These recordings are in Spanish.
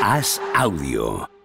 Haz audio.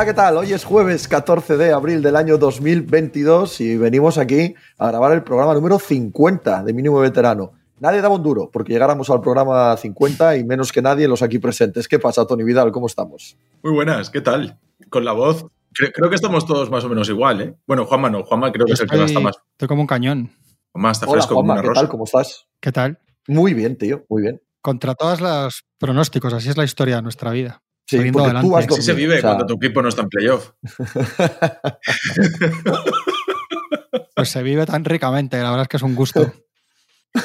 Hola, ¿qué tal? Hoy es jueves 14 de abril del año 2022 y venimos aquí a grabar el programa número 50 de Mínimo Veterano. Nadie daba un duro porque llegáramos al programa 50 y menos que nadie los aquí presentes. ¿Qué pasa, Tony Vidal? ¿Cómo estamos? Muy buenas, ¿qué tal? Con la voz. Creo, creo que estamos todos más o menos igual, ¿eh? Bueno, Juanma no, Juanma creo que es el que está más. estoy como un cañón. Juanma está Hola, fresco como una ¿qué rosa. tal? ¿Cómo estás? ¿Qué tal? Muy bien, tío, muy bien. Contra todas las pronósticos, así es la historia de nuestra vida. Sí, Saliendo porque tú adelante. has Así se vive o sea, cuando tu equipo no está en playoff. Pues se vive tan ricamente, la verdad es que es un gusto.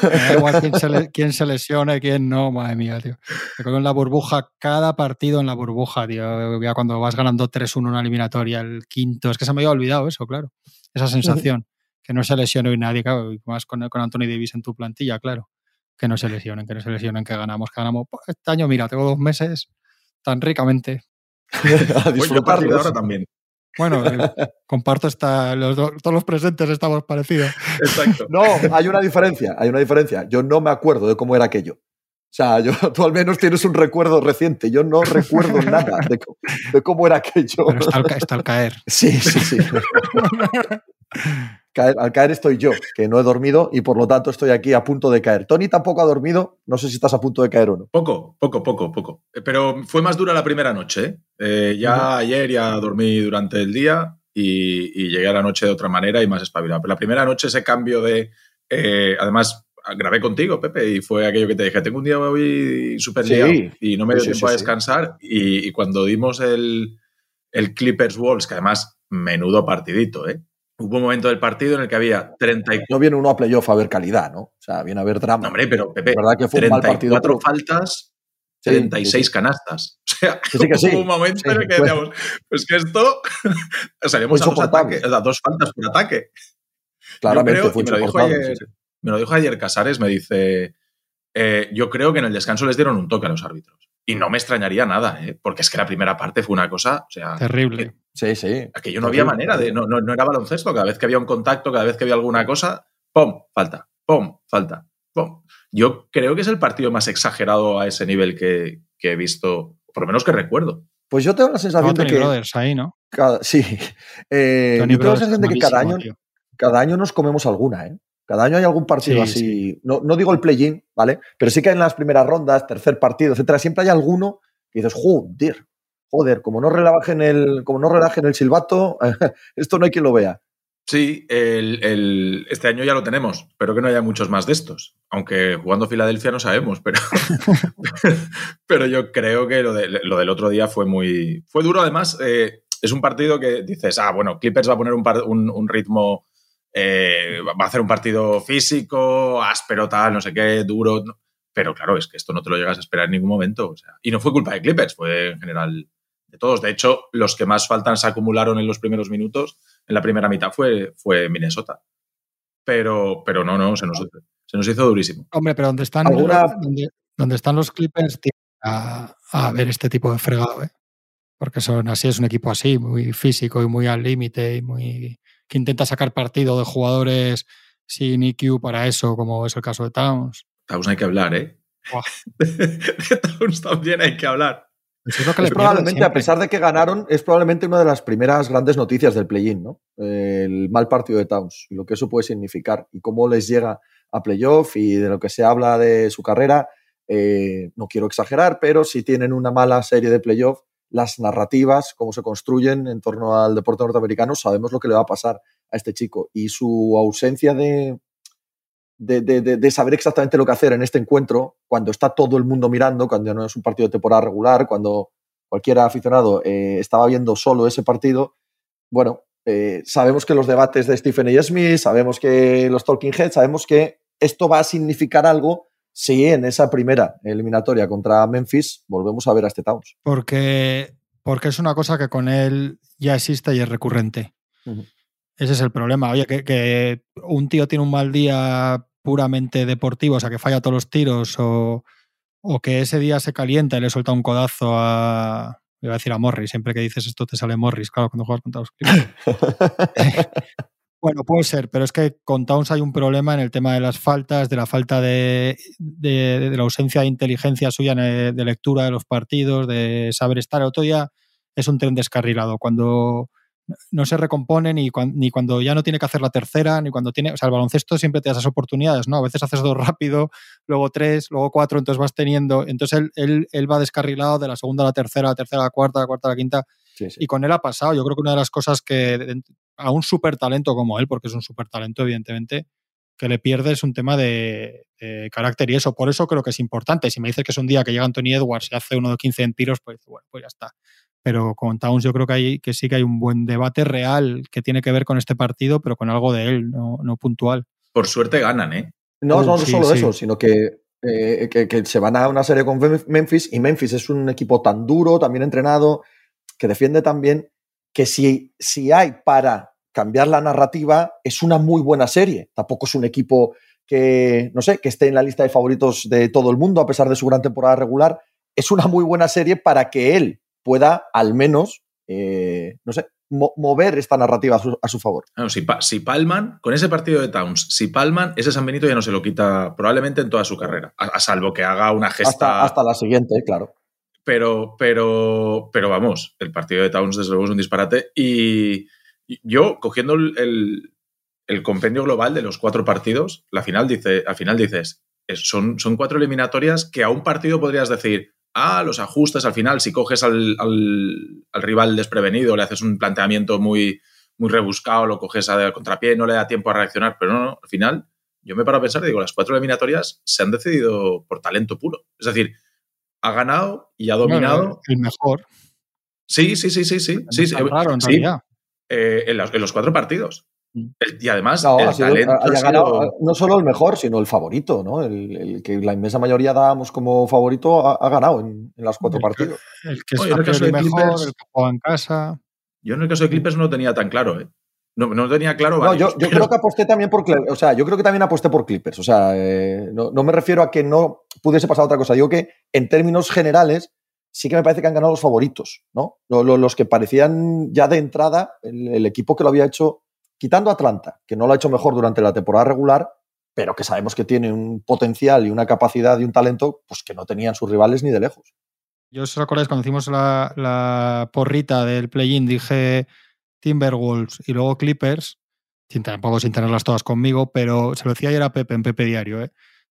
Me da igual quién se, le- quién se lesione, quién no, madre mía, tío. Me cago en la burbuja, cada partido en la burbuja, tío. Ya cuando vas ganando 3-1 en una eliminatoria, el quinto, es que se me había olvidado eso, claro. Esa sensación, que no se lesione hoy nadie, claro, y más con, con Anthony Davis en tu plantilla, claro. Que no se lesionen, que no se lesionen, que ganamos, que ganamos. Pues Este año, mira, tengo dos meses tan ricamente. a disfrutarlos. ahora también. Bueno, eh, comparto esta, los do- todos los presentes estamos parecidos. Exacto. No, hay una diferencia, hay una diferencia. Yo no me acuerdo de cómo era aquello. O sea, yo, tú al menos tienes un recuerdo reciente. Yo no recuerdo nada de, cómo- de cómo era aquello. Pero está al, ca- está al caer. Sí, sí, sí. Caer- al caer estoy yo, que no he dormido y por lo tanto estoy aquí a punto de caer. Tony tampoco ha dormido. No sé si estás a punto de caer o no. Poco, poco, poco, poco. Eh, Pero fue más dura la primera noche. ¿eh? Eh, ya ayer ya dormí durante el día y, y llegué a la noche de otra manera y más espabilado. Pero la primera noche ese cambio de... eh, además, grabé contigo, Pepe, y fue aquello que te dije, tengo un día hoy súper Sí. y no me dio Sí, sí, tiempo sí, a descansar. Y, y cuando dimos el, el Clippers Wolves, que además, menudo partidito, ¿eh? Hubo un momento del partido en el que había 34... No viene uno a playoff a ver calidad, ¿no? O sea, viene a ver drama. No, hombre, pero Pepe, La verdad que fue un mal partido. 34 pero- faltas, Sí, 36 sí, sí. canastas. O sea, sí, que hubo un momento en el que decíamos, pues que esto, salimos a dos ataques, a dos faltas por ataque. Claramente creo, fue me lo, dijo ayer, me lo dijo ayer Casares, me dice, eh, yo creo que en el descanso les dieron un toque a los árbitros. Y no me extrañaría nada, ¿eh? porque es que la primera parte fue una cosa, o sea, Terrible. Sí, sí. aquello no había manera de, no, no, no era baloncesto, cada vez que había un contacto, cada vez que había alguna cosa, ¡pum! Falta, ¡pum! Falta, ¡pum! Yo creo que es el partido más exagerado a ese nivel que, que he visto, por lo menos que recuerdo. Pues yo tengo la sensación de Tony que. Brothers ahí, ¿no? cada- sí. Eh, Tony yo tengo la sensación de que cada año, tío. cada año nos comemos alguna, ¿eh? Cada año hay algún partido Sí, así. No, no digo el play-in, ¿vale? Pero sí que en las primeras rondas, tercer partido, etcétera, siempre hay alguno que dices, joder, joder, como no relajen el, como no relajen el silbato, esto no hay quien lo vea. Sí, el- el- este año ya lo tenemos. Espero que no haya muchos más de estos. Aunque jugando Filadelfia no sabemos, pero, pero yo creo que lo, de- lo del otro día fue muy. Fue duro, además. eh, es un partido que dices, ah, bueno, Clippers va a poner un, par- un- un ritmo. Eh, va a hacer un partido físico, áspero, tal, no sé qué, duro. no. Pero claro, es que esto no te lo llegas a esperar en ningún momento. o sea, y no fue culpa de Clippers, fue en general de todos. De hecho, los que más faltan se acumularon en los primeros minutos en la primera mitad fue, fue Minnesota. Pero, pero no, no, se nos, se nos hizo durísimo. Hombre, pero donde están, ¿Alguna- donde, donde están los Clippers tienen a, a ver este tipo de fregado, ¿eh? Porque son así, es un equipo así, muy físico y muy al límite y muy que intenta sacar partido de jugadores sin IQ para eso, como es el caso de Towns. Towns hay que hablar, ¿eh? De Towns también hay que hablar. Eso es lo que le Es pierde probablemente, a pesar de que ganaron, es probablemente una de las primeras grandes noticias del play-in, ¿no? El mal partido de Towns y lo que eso puede significar y cómo les llega a playoff y de lo que se habla de su carrera. Eh, no quiero exagerar, pero si tienen una mala serie de playoff, las narrativas, cómo se construyen en torno al deporte norteamericano, sabemos lo que le va a pasar a este chico y su ausencia de, de, de- saber exactamente lo que hacer en este encuentro, cuando está todo el mundo mirando, cuando no es un partido de temporada regular, cuando cualquier aficionado eh, estaba viendo solo ese partido, bueno, eh, sabemos que los debates de Stephen A. Smith, sabemos que los Talking Heads, sabemos que esto va a significar algo si en esa primera eliminatoria contra Memphis volvemos a ver a este Towns. Porque, porque es una cosa que con él ya existe y es recurrente. Ese es el problema. Oye, que, un tío tiene un mal día puramente deportivo, o sea, que falla todos los tiros, o, que ese día se calienta y le suelta un codazo a. Iba a decir a Morris, siempre que dices esto te sale Morris, claro, cuando juegas contra los Bueno, puede ser, pero es que con Towns hay un problema en el tema de las faltas, de la falta de, de, la ausencia de inteligencia suya de, lectura de los partidos, de saber estar. El otro día es un tren descarrilado. Cuando no se recompone ni, ni cuando ya no tiene que hacer la tercera, ni cuando tiene. O sea, el baloncesto siempre te da esas oportunidades, ¿no? A veces haces dos rápido, luego tres, luego cuatro, entonces vas teniendo. Entonces él, él va descarrilado de la segunda a la tercera, la tercera a la cuarta, la cuarta a la quinta. Y con él ha pasado. Yo creo que una de las cosas que a un súper talento como él, porque es un súper talento, evidentemente, que le pierde es un tema de, carácter y eso. Por eso creo que es importante. Si me dices que es un día que llega Anthony Edwards y hace uno de 15 en tiros, pues bueno, pues ya está. Pero con Towns yo creo que, hay, que sí que hay un buen debate real que tiene que ver con este partido, pero con algo de él, no, puntual. Por suerte ganan, ¿eh? No, no, solo eso, sino que, eh, que, que, se van a una serie con Memphis y Memphis es un equipo tan duro, también entrenado, que defiende también que si, si hay para cambiar la narrativa, es una muy buena serie. Tampoco es un equipo que, no sé, que esté en la lista de favoritos de todo el mundo, a pesar de su gran temporada regular. Es una muy buena serie para que él pueda, al menos, eh, no sé, mover esta narrativa a su, favor. si, si, palman, con ese partido de Towns, si palman, ese San Benito ya no se lo quita probablemente en toda su carrera, a, salvo que haga una gesta. hasta la siguiente, claro. Pero, pero, pero vamos, el partido de Towns desde luego es un disparate. Y yo, cogiendo el, compendio global de los cuatro partidos, la final dice, al final dices, son, son cuatro eliminatorias que a un partido podrías decir, ah, los ajustes al final, si coges al, rival desprevenido, le haces un planteamiento muy, muy rebuscado, lo coges a contrapié, no le da tiempo a reaccionar, pero no, al final yo me paro a pensar, digo, las cuatro eliminatorias se han decidido por talento puro. Es decir, ha ganado y ha dominado. el mejor. Sí, sí, sí, sí, sí. sí, sí, sí. Eh, en, los, cuatro partidos. Mm. y además, no, el talento ha, ganado, no solo el mejor, sino el favorito, ¿no? El, que la inmensa mayoría dábamos como favorito ha, ganado en, los cuatro partidos. El que es el mejor, el que juega en casa. Yo en el caso de Clippers no lo tenía tan claro, ¿eh? No, no tenía claro. no, yo, creo que aposté también por. O sea, yo creo que también aposté por Clippers. O sea, eh, no, me refiero a que no pudiese pasar otra cosa. Digo que en términos generales sí que me parece que han ganado los favoritos, ¿no? Los, que parecían ya de entrada el, equipo que lo había hecho, quitando Atlanta, que no lo ha hecho mejor durante la temporada regular, pero que sabemos que tiene un potencial y una capacidad y un talento pues que no tenían sus rivales ni de lejos. Yo os acordáis cuando hicimos la, la porrita del play-in, dije Timberwolves y luego Clippers, sin, tampoco sin tenerlas todas conmigo, pero se lo decía ayer a Pepe en Pepe Diario. ¿eh?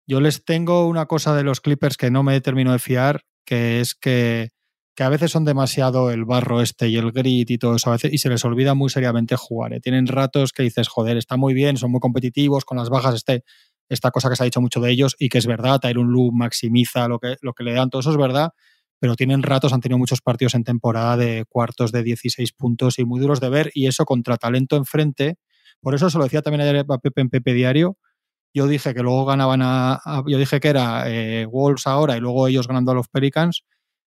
Yo les tengo una cosa de los Clippers que no me termino de fiar, que es que, que, a veces son demasiado el barro este y el grit y todo eso, a veces, y se les olvida muy seriamente jugar. ¿eh? Tienen ratos que dices, joder, está muy bien, son muy competitivos, con las bajas, este, esta cosa que se ha dicho mucho de ellos y que es verdad, Tyron Lu maximiza lo que, lo que le dan, todo eso es verdad, pero tienen ratos, han tenido muchos partidos en temporada de cuartos de 16 puntos y muy duros de ver, y eso contra talento enfrente. Por eso se lo decía también ayer a Pepe en Pepe Diario. Yo dije que luego ganaban a. yo dije que era eh, Wolves ahora y luego ellos ganando a los Pelicans,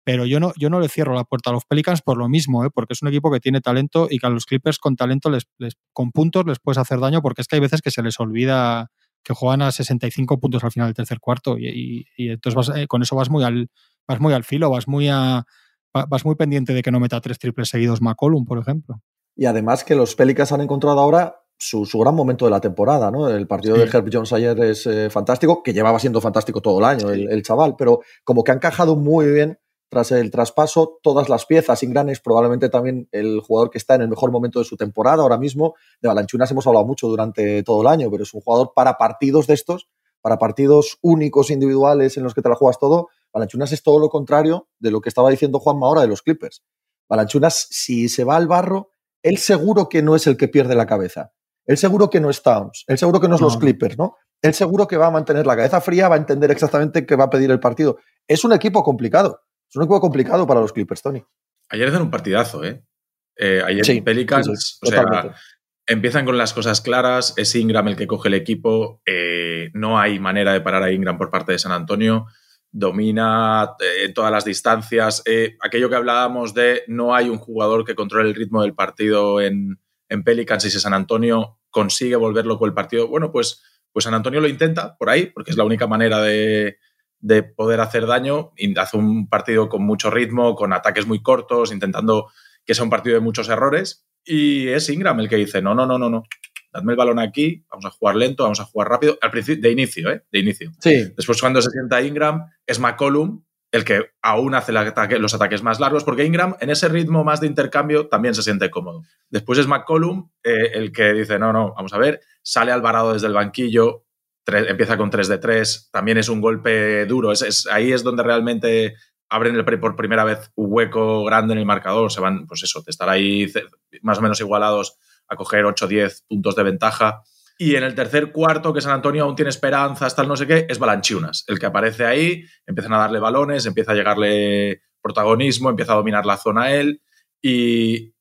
pero yo no, yo no le cierro la puerta a los Pelicans por lo mismo, ¿eh? porque es un equipo que tiene talento y que a los Clippers con talento, les, con puntos, les puedes hacer daño, porque es que hay veces que se les olvida que juegan a 65 puntos al final del tercer cuarto y, entonces eh, con eso vas muy al vas muy al filo, vas muy a vas muy pendiente de que no meta tres triples seguidos McCollum, por ejemplo. Y además que los Pelicans han encontrado ahora su, gran momento de la temporada, ¿no? El partido de Herb Jones ayer es eh, fantástico, que llevaba siendo fantástico todo el año el, chaval, pero como que ha encajado muy bien tras el traspaso todas las piezas. Ingranes probablemente también el jugador que está en el mejor momento de su temporada ahora mismo. De Balanchunas hemos hablado mucho durante todo el año, pero es un jugador para partidos de estos, para partidos únicos, individuales en los que te la juegas todo, Balanchunas es todo lo contrario de lo que estaba diciendo Juanma ahora de los Clippers. Balanchunas, si se va al barro, él seguro que no es el que pierde la cabeza. Él seguro que no es Towns. Él seguro que no es los Clippers, ¿no? Él seguro que va a mantener la cabeza fría, va a entender exactamente qué va a pedir el partido. Es un equipo complicado. Es un equipo complicado para los Clippers, Tony. Ayer hacen un partidazo, ¿eh? eh ayer en Pelicans, o sea, empiezan con las cosas claras. Es Ingram el que coge el equipo. Eh, no hay manera de parar a Ingram por parte de San Antonio domina eh, todas las distancias. Eh, aquello que hablábamos de no hay un jugador que controle el ritmo del partido en, en Pelicans y si San Antonio consigue volver loco el partido, bueno, pues, pues San Antonio lo intenta por ahí, porque es la única manera de, de poder hacer daño. Hace un partido con mucho ritmo, con ataques muy cortos, intentando que sea un partido de muchos errores. Y es Ingram el que dice, no, no, no, no, no. Dadme el balón aquí, vamos a jugar lento, vamos a jugar rápido. Al principio, de inicio, ¿eh? De inicio. Sí. Después, cuando se sienta Ingram, es McCollum el que aún hace los ataques más largos, porque Ingram en ese ritmo más de intercambio también se siente cómodo. Después es McCollum eh, el que dice, no, no, vamos a ver, sale Alvarado desde el banquillo, empieza con 3 de 3, también es un golpe duro, es, ahí es donde realmente abren el, por primera vez un hueco grande en el marcador, se van, pues eso, de estar ahí más o menos igualados a coger 8 o 10 puntos de ventaja. Y en el tercer cuarto, que San Antonio aún tiene esperanzas, tal no sé qué, es Balanchunas, el que aparece ahí, empiezan a darle balones, empieza a llegarle protagonismo, empieza a dominar la zona él y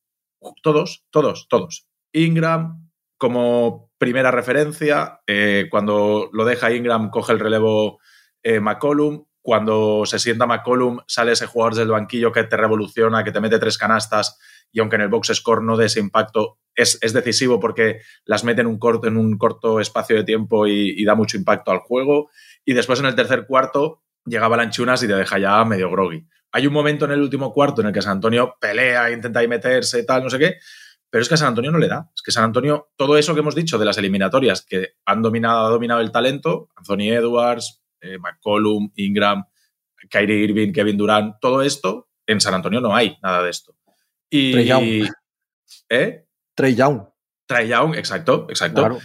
todos, todos, todos. Ingram como primera referencia, eh, cuando lo deja Ingram coge el relevo eh, McCollum, cuando se sienta McCollum sale ese jugador del banquillo que te revoluciona, que te mete tres canastas y aunque en el box score no dé ese impacto, es, decisivo porque las mete en un corto, en un corto espacio de tiempo y, da mucho impacto al juego. Y después en el tercer cuarto llega Balanchunas y te deja ya medio groggy. Hay un momento en el último cuarto en el que San Antonio pelea, intenta ahí meterse, tal, no sé qué, pero es que a San Antonio no le da. Es que San Antonio, todo eso que hemos dicho de las eliminatorias, que han dominado, ha dominado el talento, Anthony Edwards, eh, McCollum, Ingram, Kyrie Irving, Kevin Durant, todo esto, en San Antonio no hay nada de esto. Y. ¿Eh? Trey Young. Trey Young, exacto, exacto.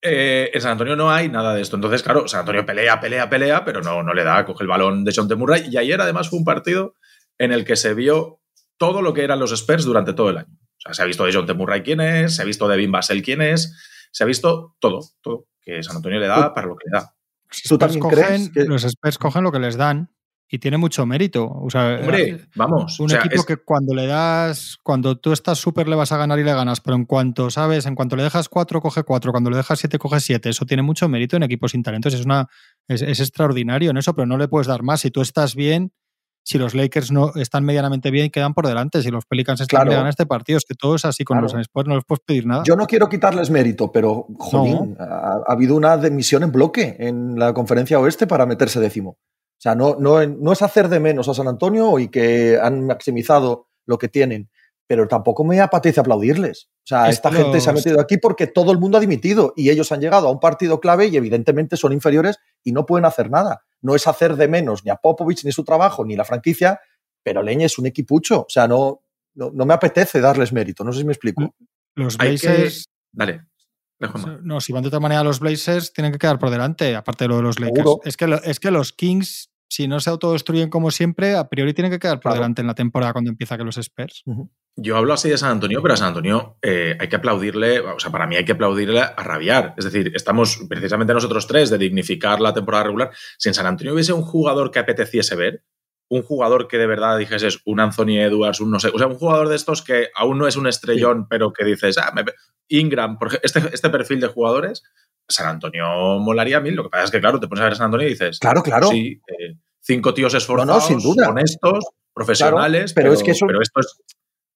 Eh, en San Antonio no hay nada de esto. Entonces, claro, San Antonio pelea, pelea, pelea, pero no, no le da, coge el balón de John Murray. Y ayer, además, fue un partido en el que se vio todo lo que eran los Spurs durante todo el año. O sea, se ha visto de John Murray quién es, se ha visto de Bim Basel quién es, se ha visto todo, todo que San Antonio le da para lo que le da. ¿Tú también crees que... Los Spurs cogen lo que les dan y tiene mucho mérito. O sea, Hombre, eh, vamos. Un equipo que cuando le das, cuando tú estás súper le vas a ganar y le ganas, pero en cuanto, ¿sabes? En cuanto le dejas cuatro, coge cuatro, cuando le dejas siete, coge siete. Eso tiene mucho mérito en equipos sin talentos. Es, una, es, extraordinario en eso, pero no le puedes dar más. Si tú estás bien, si los Lakers no están medianamente bien, quedan por delante. Si los Pelicans están bien, este partido. Es que todo es así con los Spurs, no les puedes pedir nada. Yo no quiero quitarles mérito, pero, jodín, ha, ha, habido una demisión en bloque en la conferencia oeste para meterse décimo. O sea, no, no, no es hacer de menos a San Antonio y que han maximizado lo que tienen, pero tampoco me apetece aplaudirles. O sea, esta gente se ha metido aquí porque todo el mundo ha dimitido y ellos han llegado a un partido clave y evidentemente son inferiores y no pueden hacer nada. No es hacer de menos ni a Popovich, ni su trabajo, ni la franquicia, pero Leña es un equipucho. O sea, no, no, me apetece darles mérito. No sé si me explico. Los Blazers. Dale. No, si van de otra manera los Blazers, tienen que quedar por delante, aparte de lo de los Lakers. Es que, es que los Kings si no se autodestruyen como siempre, a priori tienen que quedar por delante en la temporada cuando empieza que los Spurs. Yo hablo así de San Antonio, pero a San Antonio eh, hay que aplaudirle, o sea, para mí hay que aplaudirle a rabiar. Es decir, estamos precisamente nosotros tres de dignificar la temporada regular. Si en San Antonio hubiese un jugador que apeteciese ver, un jugador que de verdad dijese un Anthony Edwards, un no sé, o sea, un jugador de estos que aún no es un estrellón, pero que dices, ah, Ingram, porque este, este perfil de jugadores, San Antonio molaría mil. Lo que pasa es que, claro, te pones a ver a San Antonio y dices. Claro, claro. Sí, eh, cinco tíos esforzados, sin duda. honestos, profesionales. pero, es que eso... pero esto es,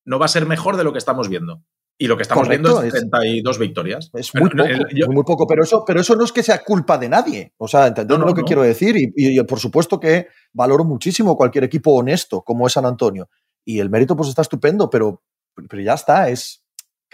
no va a ser mejor de lo que estamos viendo. Y lo que estamos viendo es 32 victorias. Es muy poco, muy poco, pero eso, pero eso no es que sea culpa de nadie. O sea, entendemos lo que quiero decir. Y, y, por supuesto que valoro muchísimo cualquier equipo honesto como es San Antonio. Y el mérito pues está estupendo, pero, pero ya está, es,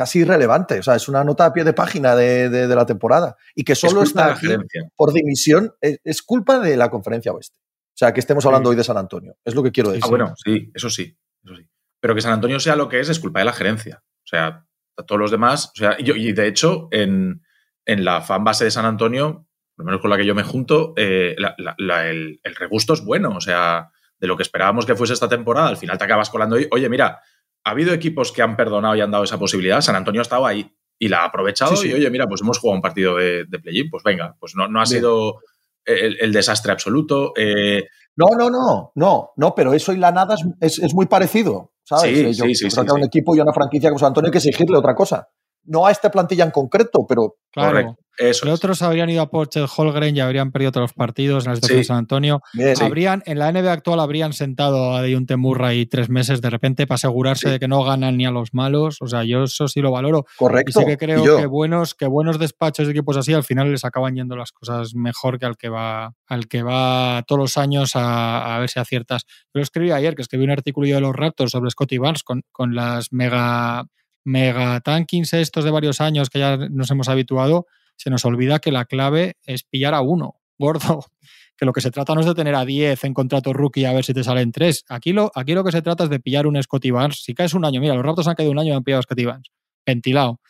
casi irrelevante. O sea, es una nota a pie de página de, la temporada. Y que solo está aquí por dimisión es, culpa de la conferencia oeste. O sea, que estemos hablando hoy de San Antonio. Es lo que quiero decir. Ah, bueno, sí, eso sí, eso sí. Pero que San Antonio sea lo que es, es culpa de la gerencia. O sea, a todos los demás. O sea, y, de hecho, en, la fan base de San Antonio, por lo menos con la que yo me junto, eh, el, el, regusto es bueno. O sea, de lo que esperábamos que fuese esta temporada, al final te acabas colando hoy. Oye, mira, ha habido equipos que han perdonado y han dado esa posibilidad. San Antonio ha estado ahí y la ha aprovechado. Y oye, mira, pues hemos jugado un partido de, de play-in. Pues venga, pues no, no ha sido el, desastre absoluto. Eh, no, no, no, no, no, pero eso y la nada es, es, muy parecido. ¿Sabes? Sí, sí, sí, creo que a un equipo y a una franquicia como San Antonio hay que exigirle otra cosa. No a esta plantilla en concreto, pero Claro. Los otros habrían ido a Porcher Holgren y habrían perdido todos los partidos en la situación de San Antonio. habrían, En la NBA actual habrían sentado a Deontay Murray tres meses de repente para asegurarse de que no ganan ni a los malos. O sea, yo eso sí lo valoro. Correcto. Y sí que creo que buenos, que buenos despachos de equipos así al final les acaban yendo las cosas mejor que al que va, al que va todos los años a, ver si aciertas. Yo escribí ayer, que escribí un artículo de los Raptors sobre Scotty Barnes con, con las mega mega tankings estos de varios años que ya nos hemos habituado, se nos olvida que la clave es pillar a uno, gordo. Que lo que se trata no es de tener a 10 en contrato rookie a ver si te salen 3. Aquí lo, aquí lo que se trata es de pillar un Scotty Barnes. Si caes un año, mira, los Raptors han caído un año y han pillado a Scotty Barnes. Ventilado.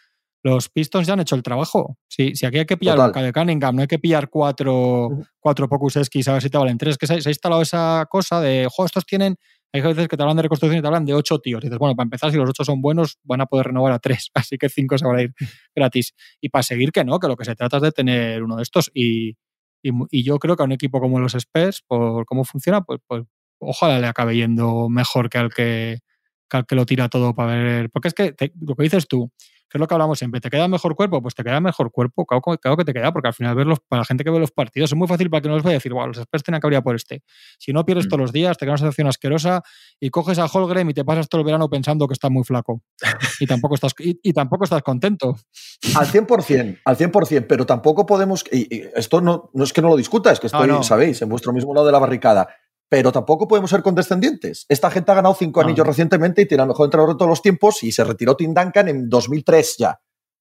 Los Pistons ya han hecho el trabajo. Si, si aquí hay que pillar un de Cunningham, no hay que pillar cuatro, cuatro Pokuseskis a ver si te valen tres. Que se, se, ha instalado esa cosa de, jo, estos tienen hay veces que te hablan de reconstrucción y te hablan de ocho tíos. Y dices, bueno, para empezar, si los ocho son buenos, van a poder renovar a tres, así que cinco se van a ir gratis. Y para seguir, que no, que lo que se trata es de tener uno de estos. Y, yo creo que a un equipo como los Spurs, por cómo funciona, pues, pues ojalá le acabe yendo mejor que al que, que, lo tira todo para ver. Porque es que lo que dices tú, que es lo que hablamos siempre, ¿te queda mejor cuerpo? Pues te queda mejor cuerpo, claro, que te queda, porque al final verlos, para la gente que ve los partidos es muy fácil para que no los vaya a decir, wow, los expertos tienen que abrir por este. Si no pierdes mm. todos los días, te queda una sensación asquerosa y coges a Holgren y te pasas todo el verano pensando que está muy flaco. Y tampoco estás, y, tampoco estás contento. Al 100%, al 100%, pero tampoco podemos, y, esto no, no es que no lo discuta, es que estoy, sabéis, en vuestro mismo lado de la barricada pero tampoco podemos ser condescendientes. Esta gente ha ganado cinco anillos recientemente y tiene el mejor entrenador de todos los tiempos y se retiró Tim Duncan en 2003 ya.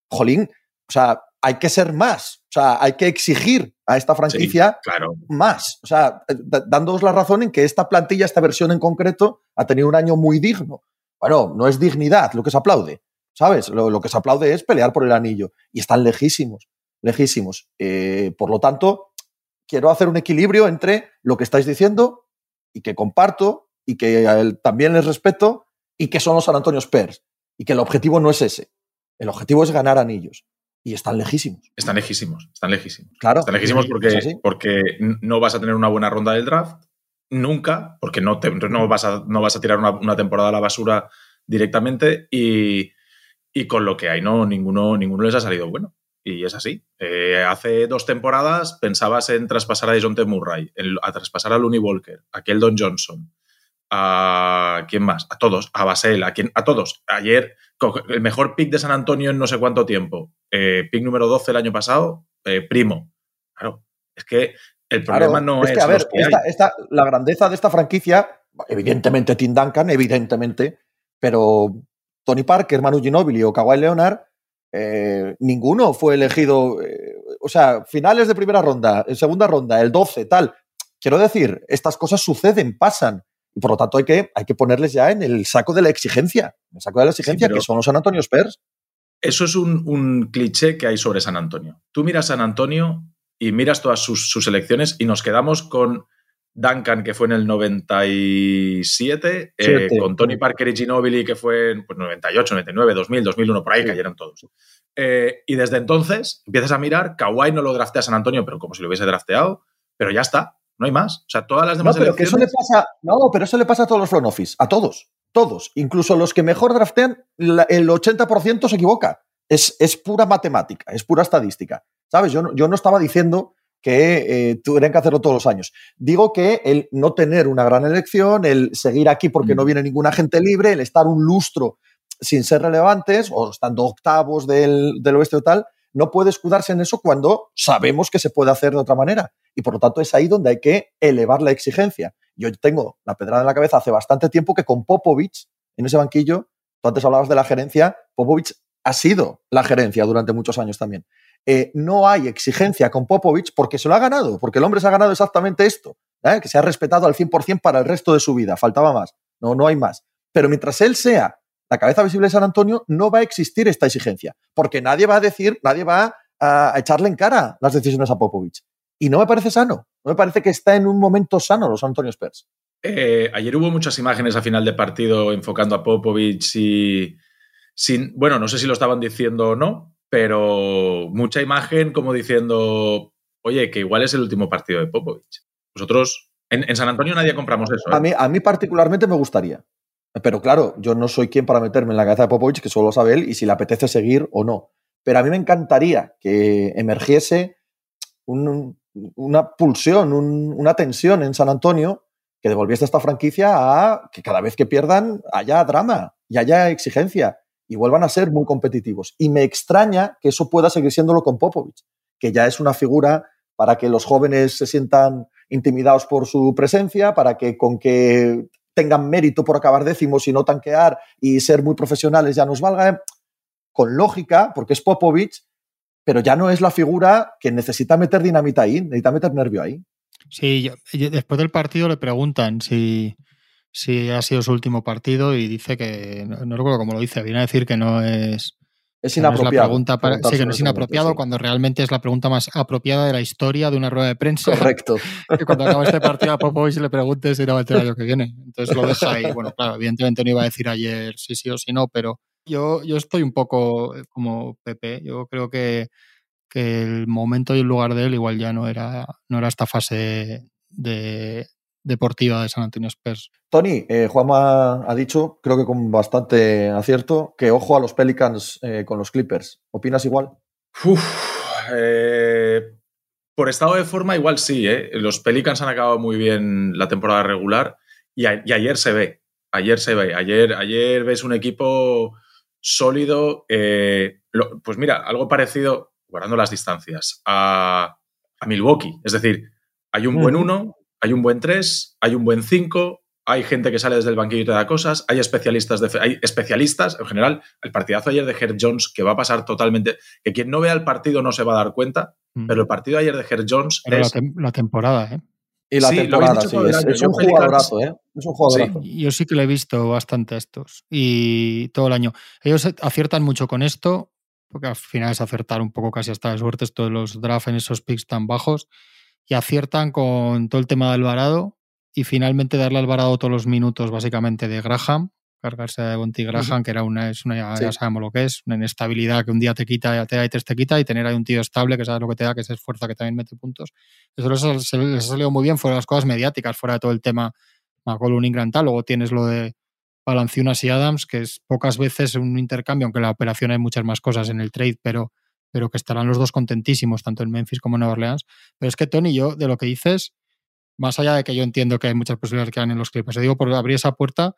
Jolín, o sea, hay que ser más. O sea, hay que exigir a esta franquicia más. O sea, dándoos la razón en que esta plantilla, esta versión en concreto, ha tenido un año muy digno. Bueno, no es dignidad lo que se aplaude, ¿sabes? Lo, que se aplaude es pelear por el anillo. Y están lejísimos, lejísimos. Eh, por lo tanto, quiero hacer un equilibrio entre lo que estáis diciendo y que comparto y que también les respeto y que son los San Antonio Spurs y que el objetivo no es ese. El objetivo es ganar anillos. Y están lejísimos. Están lejísimos, están lejísimos. Claro. Están lejísimos porque, porque no vas a tener una buena ronda del draft nunca, porque no, te, no, vas, a, no vas a tirar una, temporada a la basura directamente y, y, con lo que hay, no, ninguno, ninguno les ha salido bueno. Y es así. Eh, hace dos temporadas pensabas en traspasar a Dejounte Murray, a traspasar a Looney Walker, a Keldon Johnson, a quién más, a todos, a Basel, a, quién, a todos. Ayer, el mejor pick de San Antonio en no sé cuánto tiempo, eh, pick número 12 el año pasado, eh, primo. Claro, es que el problema no es. que, a ver, esta, la grandeza de esta franquicia, evidentemente Tim Duncan, evidentemente, pero Tony Parker, Manu Ginobili o Kawhi Leonard eh, ninguno fue elegido, eh, o sea, finales de primera ronda, en segunda ronda, el 12, tal. Quiero decir, estas cosas suceden, pasan. Y por lo tanto hay que, hay que ponerles ya en el saco de la exigencia, el saco de la exigencia que son los San Antonio Spurs. Eso es un, cliché que hay sobre San Antonio. Tú miras San Antonio y miras todas sus, sus elecciones y nos quedamos con Duncan, que fue en el 97, eh, con Tony Parker y Ginobili, que fue en pues, 98, 99, 2000, 2001, por ahí cayeron todos. Eh, y desde entonces empiezas a mirar, Kawhi no lo draftea a San Antonio, pero como si lo hubiese drafteado, pero ya está, no hay más. O sea, todas las demás no, pero eso le pasa, No, pero eso le pasa a todos los front office, a todos, todos. Incluso los que mejor draftean, el 80% se equivoca. Es, es, pura matemática, es pura estadística. ¿Sabes? Yo yo no estaba diciendo que eh, tuvieran que hacerlo todos los años. Digo que el no tener una gran elección, el seguir aquí porque no mm. viene ninguna gente libre, el estar un lustro sin ser relevantes o estando octavos del, oeste o tal, no puede escudarse en eso cuando sabemos que se puede hacer de otra manera. Y por lo tanto es ahí donde hay que elevar la exigencia. Yo tengo la pedrada en la cabeza hace bastante tiempo que con Popovich, en ese banquillo, tú antes hablabas de la gerencia, Popovich ha sido la gerencia durante muchos años también. Eh, no hay exigencia con Popovich porque se lo ha ganado, porque el hombre se ha ganado exactamente esto, ¿eh? que se ha respetado al 100% para el resto de su vida, faltaba más, no, no hay más. Pero mientras él sea la cabeza visible de San Antonio, no va a existir esta exigencia, porque nadie va a decir, nadie va a, echarle en cara las decisiones a Popovich. Y no me parece sano, no me parece que está en un momento sano los Antonio Spurs. Eh, ayer hubo muchas imágenes a final de partido enfocando a Popovich y... Sin, bueno, no sé si lo estaban diciendo o no, pero mucha imagen como diciendo, oye, que igual es el último partido de Popovich. Nosotros, en, San Antonio nadie compramos eso. A, ¿eh? mí, a mí particularmente me gustaría. Pero claro, yo no soy quien para meterme en la cabeza de Popovich, que solo lo sabe él, y si le apetece seguir o no. Pero a mí me encantaría que emergiese una pulsión, una tensión en San Antonio que devolviese esta franquicia a que cada vez que pierdan haya drama y haya exigencia y vuelvan a ser muy competitivos. Y me extraña que eso pueda seguir siéndolo con Popovich, que ya es una figura para que los jóvenes se sientan intimidados por su presencia, para que con que tengan mérito por acabar décimos y no tanquear y ser muy profesionales ya nos valga, con lógica, porque es Popovich, pero ya no es la figura que necesita meter dinamita ahí, necesita meter nervio ahí. Sí, después del partido le preguntan si, si ha sido su último partido y dice que, no, recuerdo cómo lo dice, viene a decir que no es... Es inapropiado. sí, que no es inapropiado cuando realmente es la pregunta más apropiada de la historia de una rueda de prensa. Correcto. Que cuando acaba este partido a Popovich le pregunte si no va a el año que viene. Entonces lo deja ahí. Bueno, claro, evidentemente no iba a decir ayer sí, sí o sí no, pero yo, yo estoy un poco como Pepe. Yo creo que que el momento y el lugar de él igual ya no era, no era esta fase de, deportiva de San Antonio Spurs. Tony, eh, Juanma ha dicho, creo que con bastante acierto, que ojo a los Pelicans eh, con los Clippers. ¿Opinas igual? Eh, por estado de forma, igual sí. Los Pelicans han acabado muy bien la temporada regular y, ayer se ve. Ayer se ve. Ayer, ayer ves un equipo sólido. pues mira, algo parecido guardando las distancias, a, Milwaukee. Es decir, hay un buen 1, hay un buen 3, hay un buen 5, hay gente que sale desde el banquillo y te da cosas, hay especialistas, de, hay especialistas en general. El partidazo ayer de Herb Jones, que va a pasar totalmente, que quien no vea el partido no se va a dar cuenta, pero el partido ayer de Herb Jones es... La, temporada, ¿eh? Y la temporada, sí, es, un jugadorazo, ¿eh? Es un jugadorazo. yo sí que lo he visto bastante estos y todo el año. Ellos aciertan mucho con esto porque al final es acertar un poco casi hasta de suerte todos los drafts en esos picks tan bajos, y aciertan con todo el tema del varado y finalmente darle al varado todos los minutos básicamente de Graham, cargarse de Bonti Graham, que era una, es una ya, sabemos lo que es, una inestabilidad que un día te quita, te da y te, te quita, y tener ahí un tío estable que sabe lo que te da, que es fuerza, que también mete puntos. Eso les, ha salido muy bien fuera de las cosas mediáticas, fuera de todo el tema McCollum Ingram tal. Luego tienes lo de Balanciunas y Adams, que es pocas veces un intercambio, aunque la operación hay muchas más cosas en el trade, pero, pero que estarán los dos contentísimos, tanto en Memphis como en Nueva Orleans. Pero es que, Tony, yo de lo que dices, más allá de que yo entiendo que hay muchas posibilidades que hagan en los Clippers, te digo, por abrir esa puerta,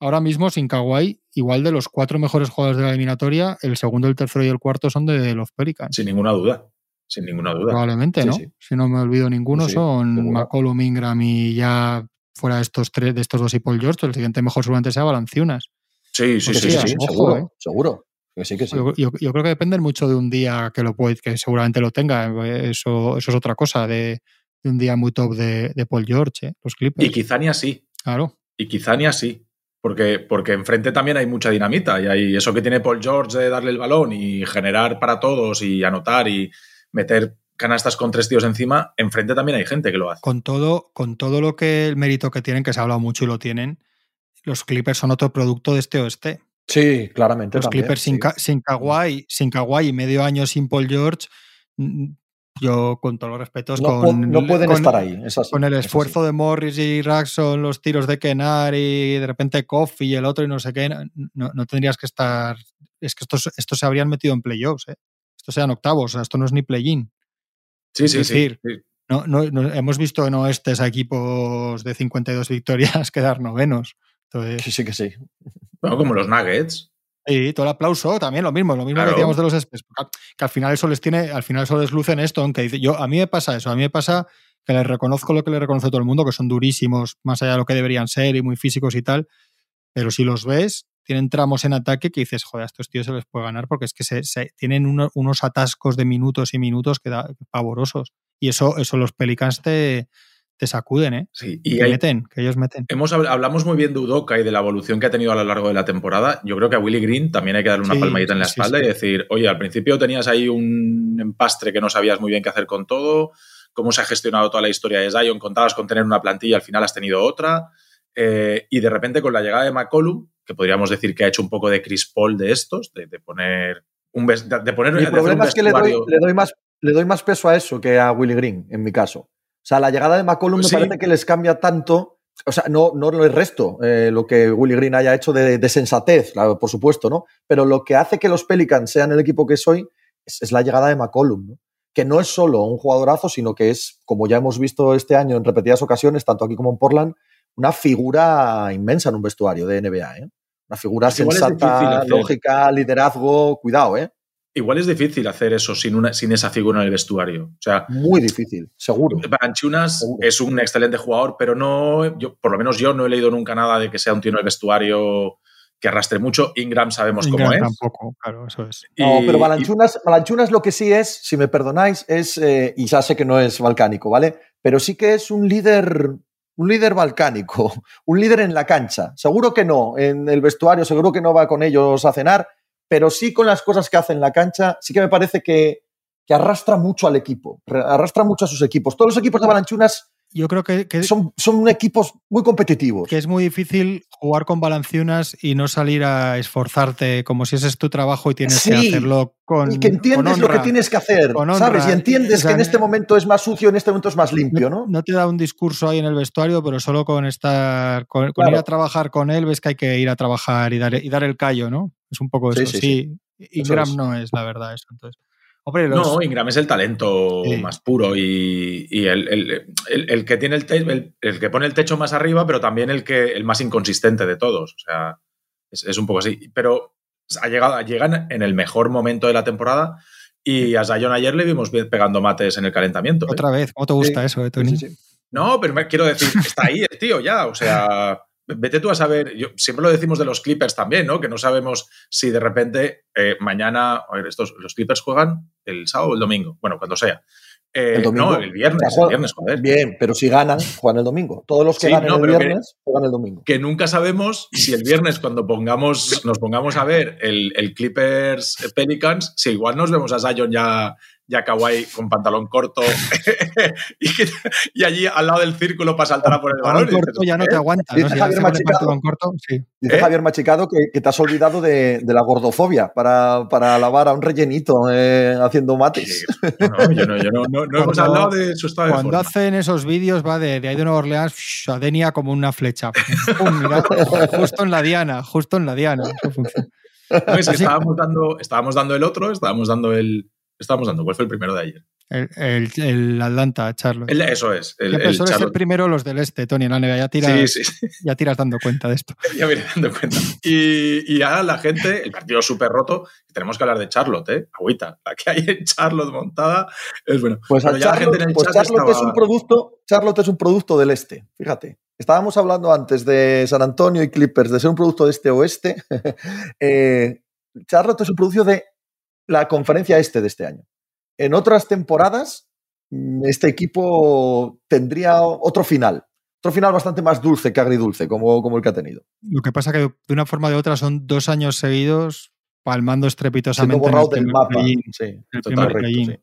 ahora mismo sin Kawhi, igual de los cuatro mejores jugadores de la eliminatoria, el segundo, el tercero y el cuarto son de los Pelicans. Sin ninguna duda. Sin ninguna duda. Probablemente, ¿no? Si no me olvido ninguno, son McCollum, Ingram y ya fuera de estos tres, de estos dos y Paul George, el siguiente mejor seguramente sea Balanciunas. Sí, sí, sí, sí, seguro, ¿eh? seguro. Que sí, que sí. Yo, creo que depende mucho de un día que lo puede, que seguramente lo tenga. Eso, eso es otra cosa, de, un día muy top de, Paul George, ¿eh? los Clippers. Y quizá ni así. Claro. Y quizá ni así. Porque, porque enfrente también hay mucha dinamita y hay eso que tiene Paul George de darle el balón y generar para todos y anotar y meter canastas con tres tíos encima, enfrente también hay gente que lo hace. Con todo, con todo lo que el mérito que tienen, que se ha hablado mucho y lo tienen, los Clippers son otro producto de este oeste. Sí, claramente. Los Clippers sin, sin, Kawhi, sin Kawhi y medio año sin Paul George, yo con todos los respetos, no, con, no pueden estar ahí. con el esfuerzo de Morris y Raxon, los tiros de Kenar y de repente Kofi y el otro y no sé qué, no, no tendrías que estar. Es que estos, estos se habrían metido en playoffs, ¿eh? Estos sean octavos, o sea, esto no es ni play-in. Sí, sí, sí. No, no, hemos visto en oestes a equipos de 52 victorias quedar novenos. Entonces, sí, sí que sí. Bueno, como los Nuggets. Y todo el aplauso, también lo mismo, lo mismo que decíamos de los Spurs. Que al final eso les tiene, al final eso les luce en esto, aunque dice, yo, a mí me pasa eso, a mí me pasa que les reconozco lo que le reconoce todo el mundo, que son durísimos, más allá de lo que deberían ser y muy físicos y tal, pero si los ves, tienen tramos en ataque que dices, joder, a estos tíos se les puede ganar porque es que se, tienen unos atascos de minutos y minutos que da pavorosos. Y eso, eso los Pelicans te, te sacuden, ¿eh? Sí, y que meten, que ellos meten. Hemos, hablamos muy bien de Udoka y de la evolución que ha tenido a lo largo de la temporada. Yo creo que a Willy Green también hay que darle una palmadita en la espalda y decir, oye, al principio tenías ahí un empastre que no sabías muy bien qué hacer con todo, cómo se ha gestionado toda la historia de Zion, contabas con tener una plantilla, al final has tenido otra. Eh, y de repente con la llegada de McCollum, que podríamos decir que ha hecho un poco de Chris Paul de estos, de, poner un de, poner Mi problema es que le doy, más, le doy más peso a eso que a Willy Green, en mi caso. O sea, la llegada de McCollum me parece que les cambia tanto o sea, no, no le resto eh, lo que Willy Green haya hecho de, de sensatez, claro, por supuesto, ¿no? Pero lo que hace que los Pelicans sean el equipo que soy es, es la llegada de McCollum, ¿no? que no es solo un jugadorazo, sino que es, como ya hemos visto este año en repetidas ocasiones, tanto aquí como en Portland, una figura inmensa en un vestuario de NBA. ¿eh? Una figura Pues igual sensata, difícil lógica, liderazgo, cuidado, ¿eh? Igual es difícil hacer eso sin, una, sin esa figura en el vestuario. O sea, Muy difícil, seguro. Balanchunas Seguro. es un excelente jugador, pero no, yo, por lo menos yo no he leído nunca nada de que sea un tío en el vestuario que arrastre mucho. Ingram sabemos Ingram cómo es. tampoco, claro, eso es. No, Y- pero y- Balanchunas, Balanchunas lo que sí es, si me perdonáis, es, eh, y ya sé que no es balcánico, ¿vale? Pero sí que es un líder, un líder balcánico, un líder en la cancha. Seguro que no, en el vestuario, seguro que no va con ellos a cenar, pero sí con las cosas que hace en la cancha, sí que me parece que, que arrastra mucho al equipo, arrastra mucho a sus equipos. Todos los equipos de Balanchunas Yo creo que, que- son, son equipos muy competitivos. que es muy difícil jugar con balanciunas y no salir a esforzarte como si ese es tu trabajo y tienes que hacerlo con. y que entiendes lo que tienes que hacer. ¿sabes? Y entiendes O sea, que en este momento es más sucio, en este momento es más limpio, ¿no? No te da un discurso ahí en el vestuario, pero solo con estar, con, con Claro. ir a trabajar con él, ves que hay que ir a trabajar y dar, y dar el callo, ¿no? Es un poco eso. sí, Sí, Ingram es. no es la verdad eso. Entonces, hombre, los- No, Ingram es el talento Sí. más puro y, y el, el- el- el que tiene el, te- el, que pone el techo más arriba, pero también el que el más inconsistente de todos. O sea, es, es un poco así. Pero ha llegado, llegan en el mejor momento de la temporada y a Zion ayer le vimos pegando mates en el calentamiento. ¿eh? otra vez, ¿cómo te gusta Sí, eso, eh, Tony? No, pero quiero decir, está ahí el tío ya. O sea, vete tú a saber. Yo, siempre lo decimos de los Clippers también, ¿no? Que no sabemos si de repente eh, mañana. A ver, estos, los Clippers juegan el sábado o el domingo. Bueno, cuando sea. Eh, El domingo. No, el viernes, O sea, el viernes, joder. Bien, pero si ganan, juegan el domingo. Todos los que Sí, no, el que- viernes, juegan el domingo. Que nunca sabemos si el viernes, cuando pongamos, nos pongamos a ver el, el Clippers Pelicans, si igual nos vemos a Zion ya, ya Kawhi con pantalón corto y, que- y allí al lado del círculo para saltar a por el balón. Corto ya no te "¿Eh?". aguanta, Dice ¿no? Si ya Javier Machicado. pantalón corto, sí. Dice ¿Eh? Javier Machicado que, que te has olvidado de, de la gordofobia para, para alabar a un rellenito eh, haciendo mates. No, no, yo no, yo no, no- no hemos Cuando- hablado de su estado de Cuando forma. hacen esos vídeos va de, de ahí de Nueva Orleans a Denia como una flecha. Pum, mira, justo en la diana, justo en la diana. No, es que Así- estábamos dando, estábamos dando el otro, estábamos dando el. Estábamos dando, ¿cuál fue el primero de ayer? El, el- el Atlanta, Charlotte. El- eso es, el, ser primero los del este, Tony, en la NBA. Ya tiras, Sí, sí, sí. ya tiras dando cuenta de esto. Ya me iré dando cuenta. Y, y ahora la gente, el partido súper roto, tenemos que hablar de Charlotte, ¿eh? Agüita. La que hay en Charlotte montada es bueno. Pues, a Pero ya la gente Charlotte, en el pues chat Charlotte es un producto, Charlotte es un producto del este, fíjate. Estábamos hablando antes de San Antonio y Clippers, de ser un producto de este oeste. Eh, Charlotte es un producto de la conferencia este de este año. En otras temporadas, mm, este equipo tendría otro final. Otro final bastante más dulce que agridulce, como, como el que ha tenido. Lo que pasa que de una forma o de otra son dos años seguidos palmando estrepitosamente en borrado el del mapa. Sí, el correcto, sí.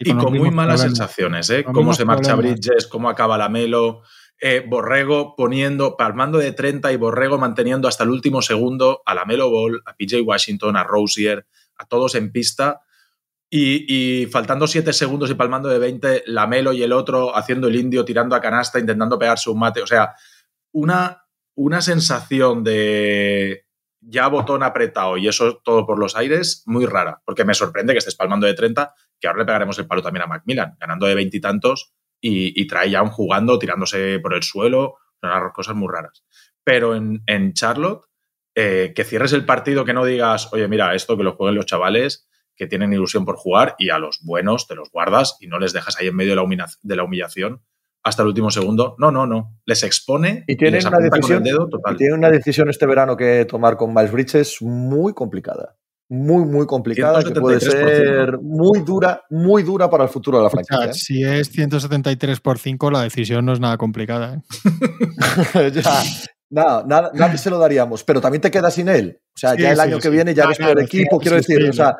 Y con muy malas problemas. sensaciones, ¿eh? Cómo se marcha problemas. Bridges, cómo acaba la Melo, eh, Borrego poniendo, palmando de 30 y Borrego manteniendo hasta el último segundo a la Melo Ball, a PJ Washington, a Rosier, a todos en pista. Y, y faltando 7 segundos y palmando de 20, la Melo y el otro haciendo el indio, tirando a canasta, intentando pegarse un mate. O sea, una, una sensación de ya botón apretado y eso todo por los aires, muy rara. Porque me sorprende que estés palmando de 30, que ahora le pegaremos el palo también a Macmillan, ganando de veintitantos y, y trae ya un jugando, tirándose por el suelo, unas cosas muy raras. Pero en, en Charlotte, eh, que cierres el partido, que no digas, oye, mira, esto que lo jueguen los chavales que tienen ilusión por jugar y a los buenos te los guardas y no les dejas ahí en medio de la, humillación hasta el último segundo. No, no, no. Les expone Y tienen les una con decisión, el dedo total. y tienen una decisión este verano que tomar con Miles Bridges muy complicada. Muy, muy complicada, que puede 173%. ser muy dura, muy dura para el futuro de la O sea, franquicia. si es 173 por 5, la decisión no es nada complicada. ¿eh? ¿eh? ya, nada, nada, nadie se lo daríamos, pero también te quedas sin él. O sea, Sí, ya el sí, año que viene ya eres claro, peor equipo, quiero decir. o sea,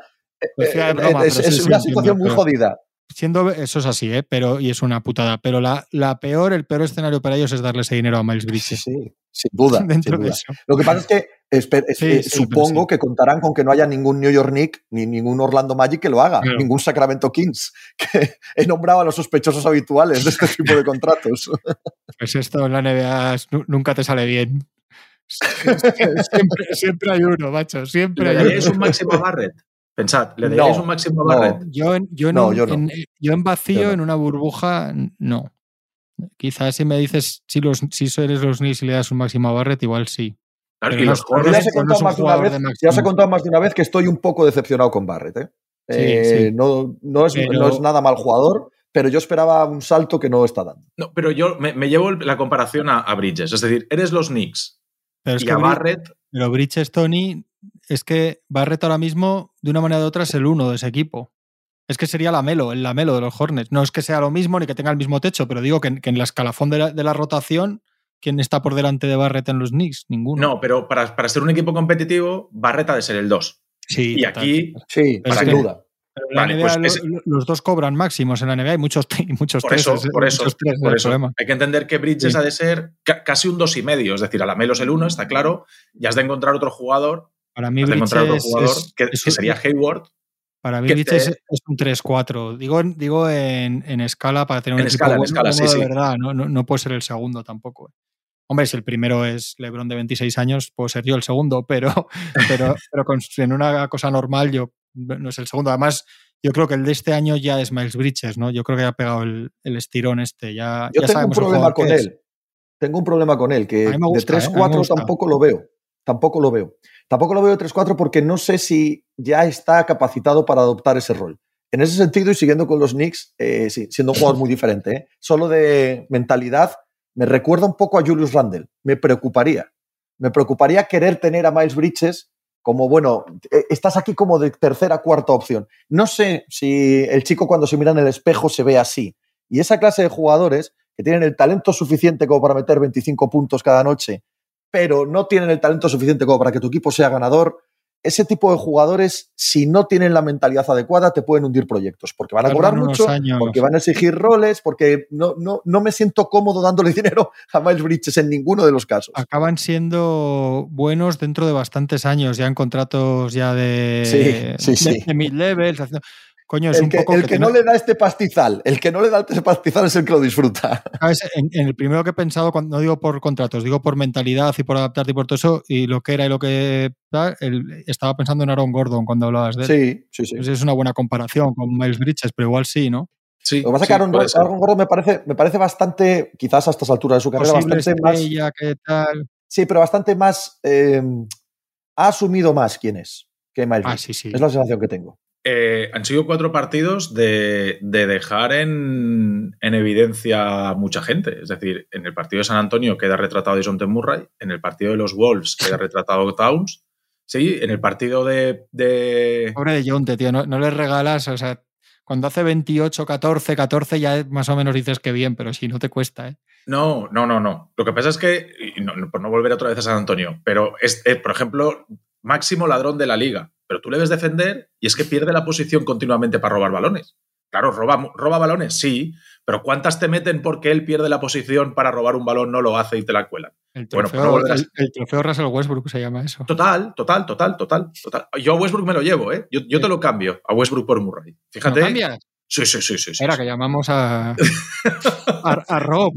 de eh, broma, es, una situación muy jodida. Siendo, eso es así, ¿eh? pero, y es una putada. Pero la, la peor, el peor escenario para ellos es darle ese dinero a Miles Sí, Bridges. sí. Sin duda. dentro sin de duda. eso. Lo que pasa es que esper- es- Sí, eh, sí, supongo sí. que contarán con que no haya ningún New York Knicks ni ningún Orlando Magic que lo haga, Claro. ningún Sacramento Kings, que he nombrado a los sospechosos habituales de este tipo de contratos. Pues esto en la NBA nunca te sale bien. siempre, siempre hay uno, macho. Siempre ¿Le hay uno. un máximo a Barrett? Pensad, ¿le daríais No, un máximo a no. Barrett? Yo en, yo en, No, un- yo no. en- yo en vacío, Yo no. en una burbuja, no. Quizás si me dices si, los, si eres los Knicks y le das un máximo a Barrett, igual sí. Claro, Pero y no los es- Pero no ya es contado un más de una jugador vez, de ya os he máximo. contado más de una vez que estoy un poco decepcionado con Barrett. ¿eh? Sí, Eh, sí. No, no, es, Pero- no es nada mal jugador, pero yo esperaba un salto que no está dando. No, pero yo me, me llevo la comparación a, a Bridges. Es decir, eres los Knicks Pero es y que a Barrett. Pero Bridges, Tony, es que Barrett ahora mismo, de una manera u otra, es el uno de ese equipo. Es que sería la Melo, el Lamelo de los Hornets. No es que sea lo mismo ni que tenga el mismo techo, pero digo que, en- que en la escalafón de la, de la rotación, ¿quién está por delante de Barrett en los Knicks? Ninguno. No, pero para, para ser un equipo competitivo, Barrett ha de ser el 2. Sí, Y total, aquí. Sí, Pero sin duda. Pero en la Vale, NBA pues los dos cobran máximos. En la NBA hay muchos, y muchos por tres. eso, es- por eso, muchos tres, por eso. Hay que entender que Bridges Sí. ha de ser ca- casi un dos y medio. Es decir, a la Melo es el 1, está claro. Y has de encontrar otro jugador. Para mí, Has de encontrar otro Bridges jugador es- que, es que un- sería Hayward. Para mí, te- es un 3-4. Digo, en- digo en, en escala para tener un En equipo escala, en bueno, escala, bueno sí, de sí. verdad. No, no, no puede ser el segundo tampoco. Hombre, si el primero es LeBron de 26 años, puedo ser yo el segundo, pero, pero, pero con- en una cosa normal yo no es el segundo. Además, yo creo que el de este año ya es Miles Bridges, ¿no? Yo creo que ya ha pegado el, el estirón este. Ya, Yo ya tengo un sabemos problema con él. Tengo un problema con él, que gusta, de ¿eh? A mí me 3-4 gusta. tampoco lo veo. Tampoco lo veo. Tampoco lo veo de 3-4 porque no sé si ya está capacitado para adoptar ese rol. En ese sentido, y siguiendo con los Knicks, eh, sí, siendo un jugador muy diferente, ¿eh? solo de mentalidad, me recuerda un poco a Julius Randle. Me preocuparía. Me preocuparía querer tener a Miles Bridges como, bueno, eh, estás aquí como de tercera, cuarta opción. No sé si el chico cuando se mira en el espejo se ve así. Y esa clase de jugadores que tienen el talento suficiente como para meter 25 puntos cada noche, pero no tienen el talento suficiente como para que tu equipo sea ganador, ese tipo de jugadores, si no tienen la mentalidad adecuada, te pueden hundir proyectos, porque van a cobrar mucho, años. porque van a exigir roles, porque no, no, no me siento cómodo dándole dinero a Miles Bridges en ninguno de los casos. acaban siendo buenos dentro de bastantes años, ya en contratos ya de, Sí, sí, de- sí. de mid-levels. Haciendo- Coño, es El un que, poco el que no le da este pastizal, el que no le da este pastizal es el que lo disfruta. ¿sabes? En, en el primero que he pensado, cuando- no digo por contratos, digo por mentalidad y por adaptarte y por todo eso, y lo que era y lo que el- estaba pensando en Aaron Gordon cuando hablabas de él. Sí, sí, sí. Pues es una buena comparación con Miles Bridges, pero igual sí, ¿no? Sí, Lo que pasa es sí, que Aaron, Gordon me parece, me parece bastante, quizás a estas alturas de su carrera, Posible bastante más. estrella, ¿qué tal? Sí, pero bastante más. eh, ha asumido más quién es que Miles Ah, Bridges. sí, sí. Es la sensación que tengo. Eh, han sido cuatro partidos de, de dejar en, en evidencia a mucha gente. Es decir, en el partido de San Antonio queda retratado Dejounte Murray, en el partido de los Wolves queda retratado Towns, sí, en el partido de, de- Pobre de Jonte, tío, no, no le regalas, o sea, cuando hace 28, 14, 14 ya más o menos dices que bien, pero si no te cuesta, ¿eh? No, no, no, no. Lo que pasa es que, no- por no volver otra vez a San Antonio, pero es, por ejemplo, máximo ladrón de la liga, pero tú le ves defender y es que pierde la posición continuamente para robar balones. Claro, roba, roba balones, sí, pero ¿cuántas te meten porque él pierde la posición para robar un balón, no lo hace y te la cuelan? El Bueno, trofeo, pues no el, el trofeo Russell Westbrook se llama eso. Total, total, total, total, total. Yo a Westbrook me lo llevo, ¿eh? Yo, yo te lo cambio a Westbrook por Murray. Fíjate. ¿No cambias? Sí, sí, sí, sí. sí, Era sí. que llamamos a, a, a Rob,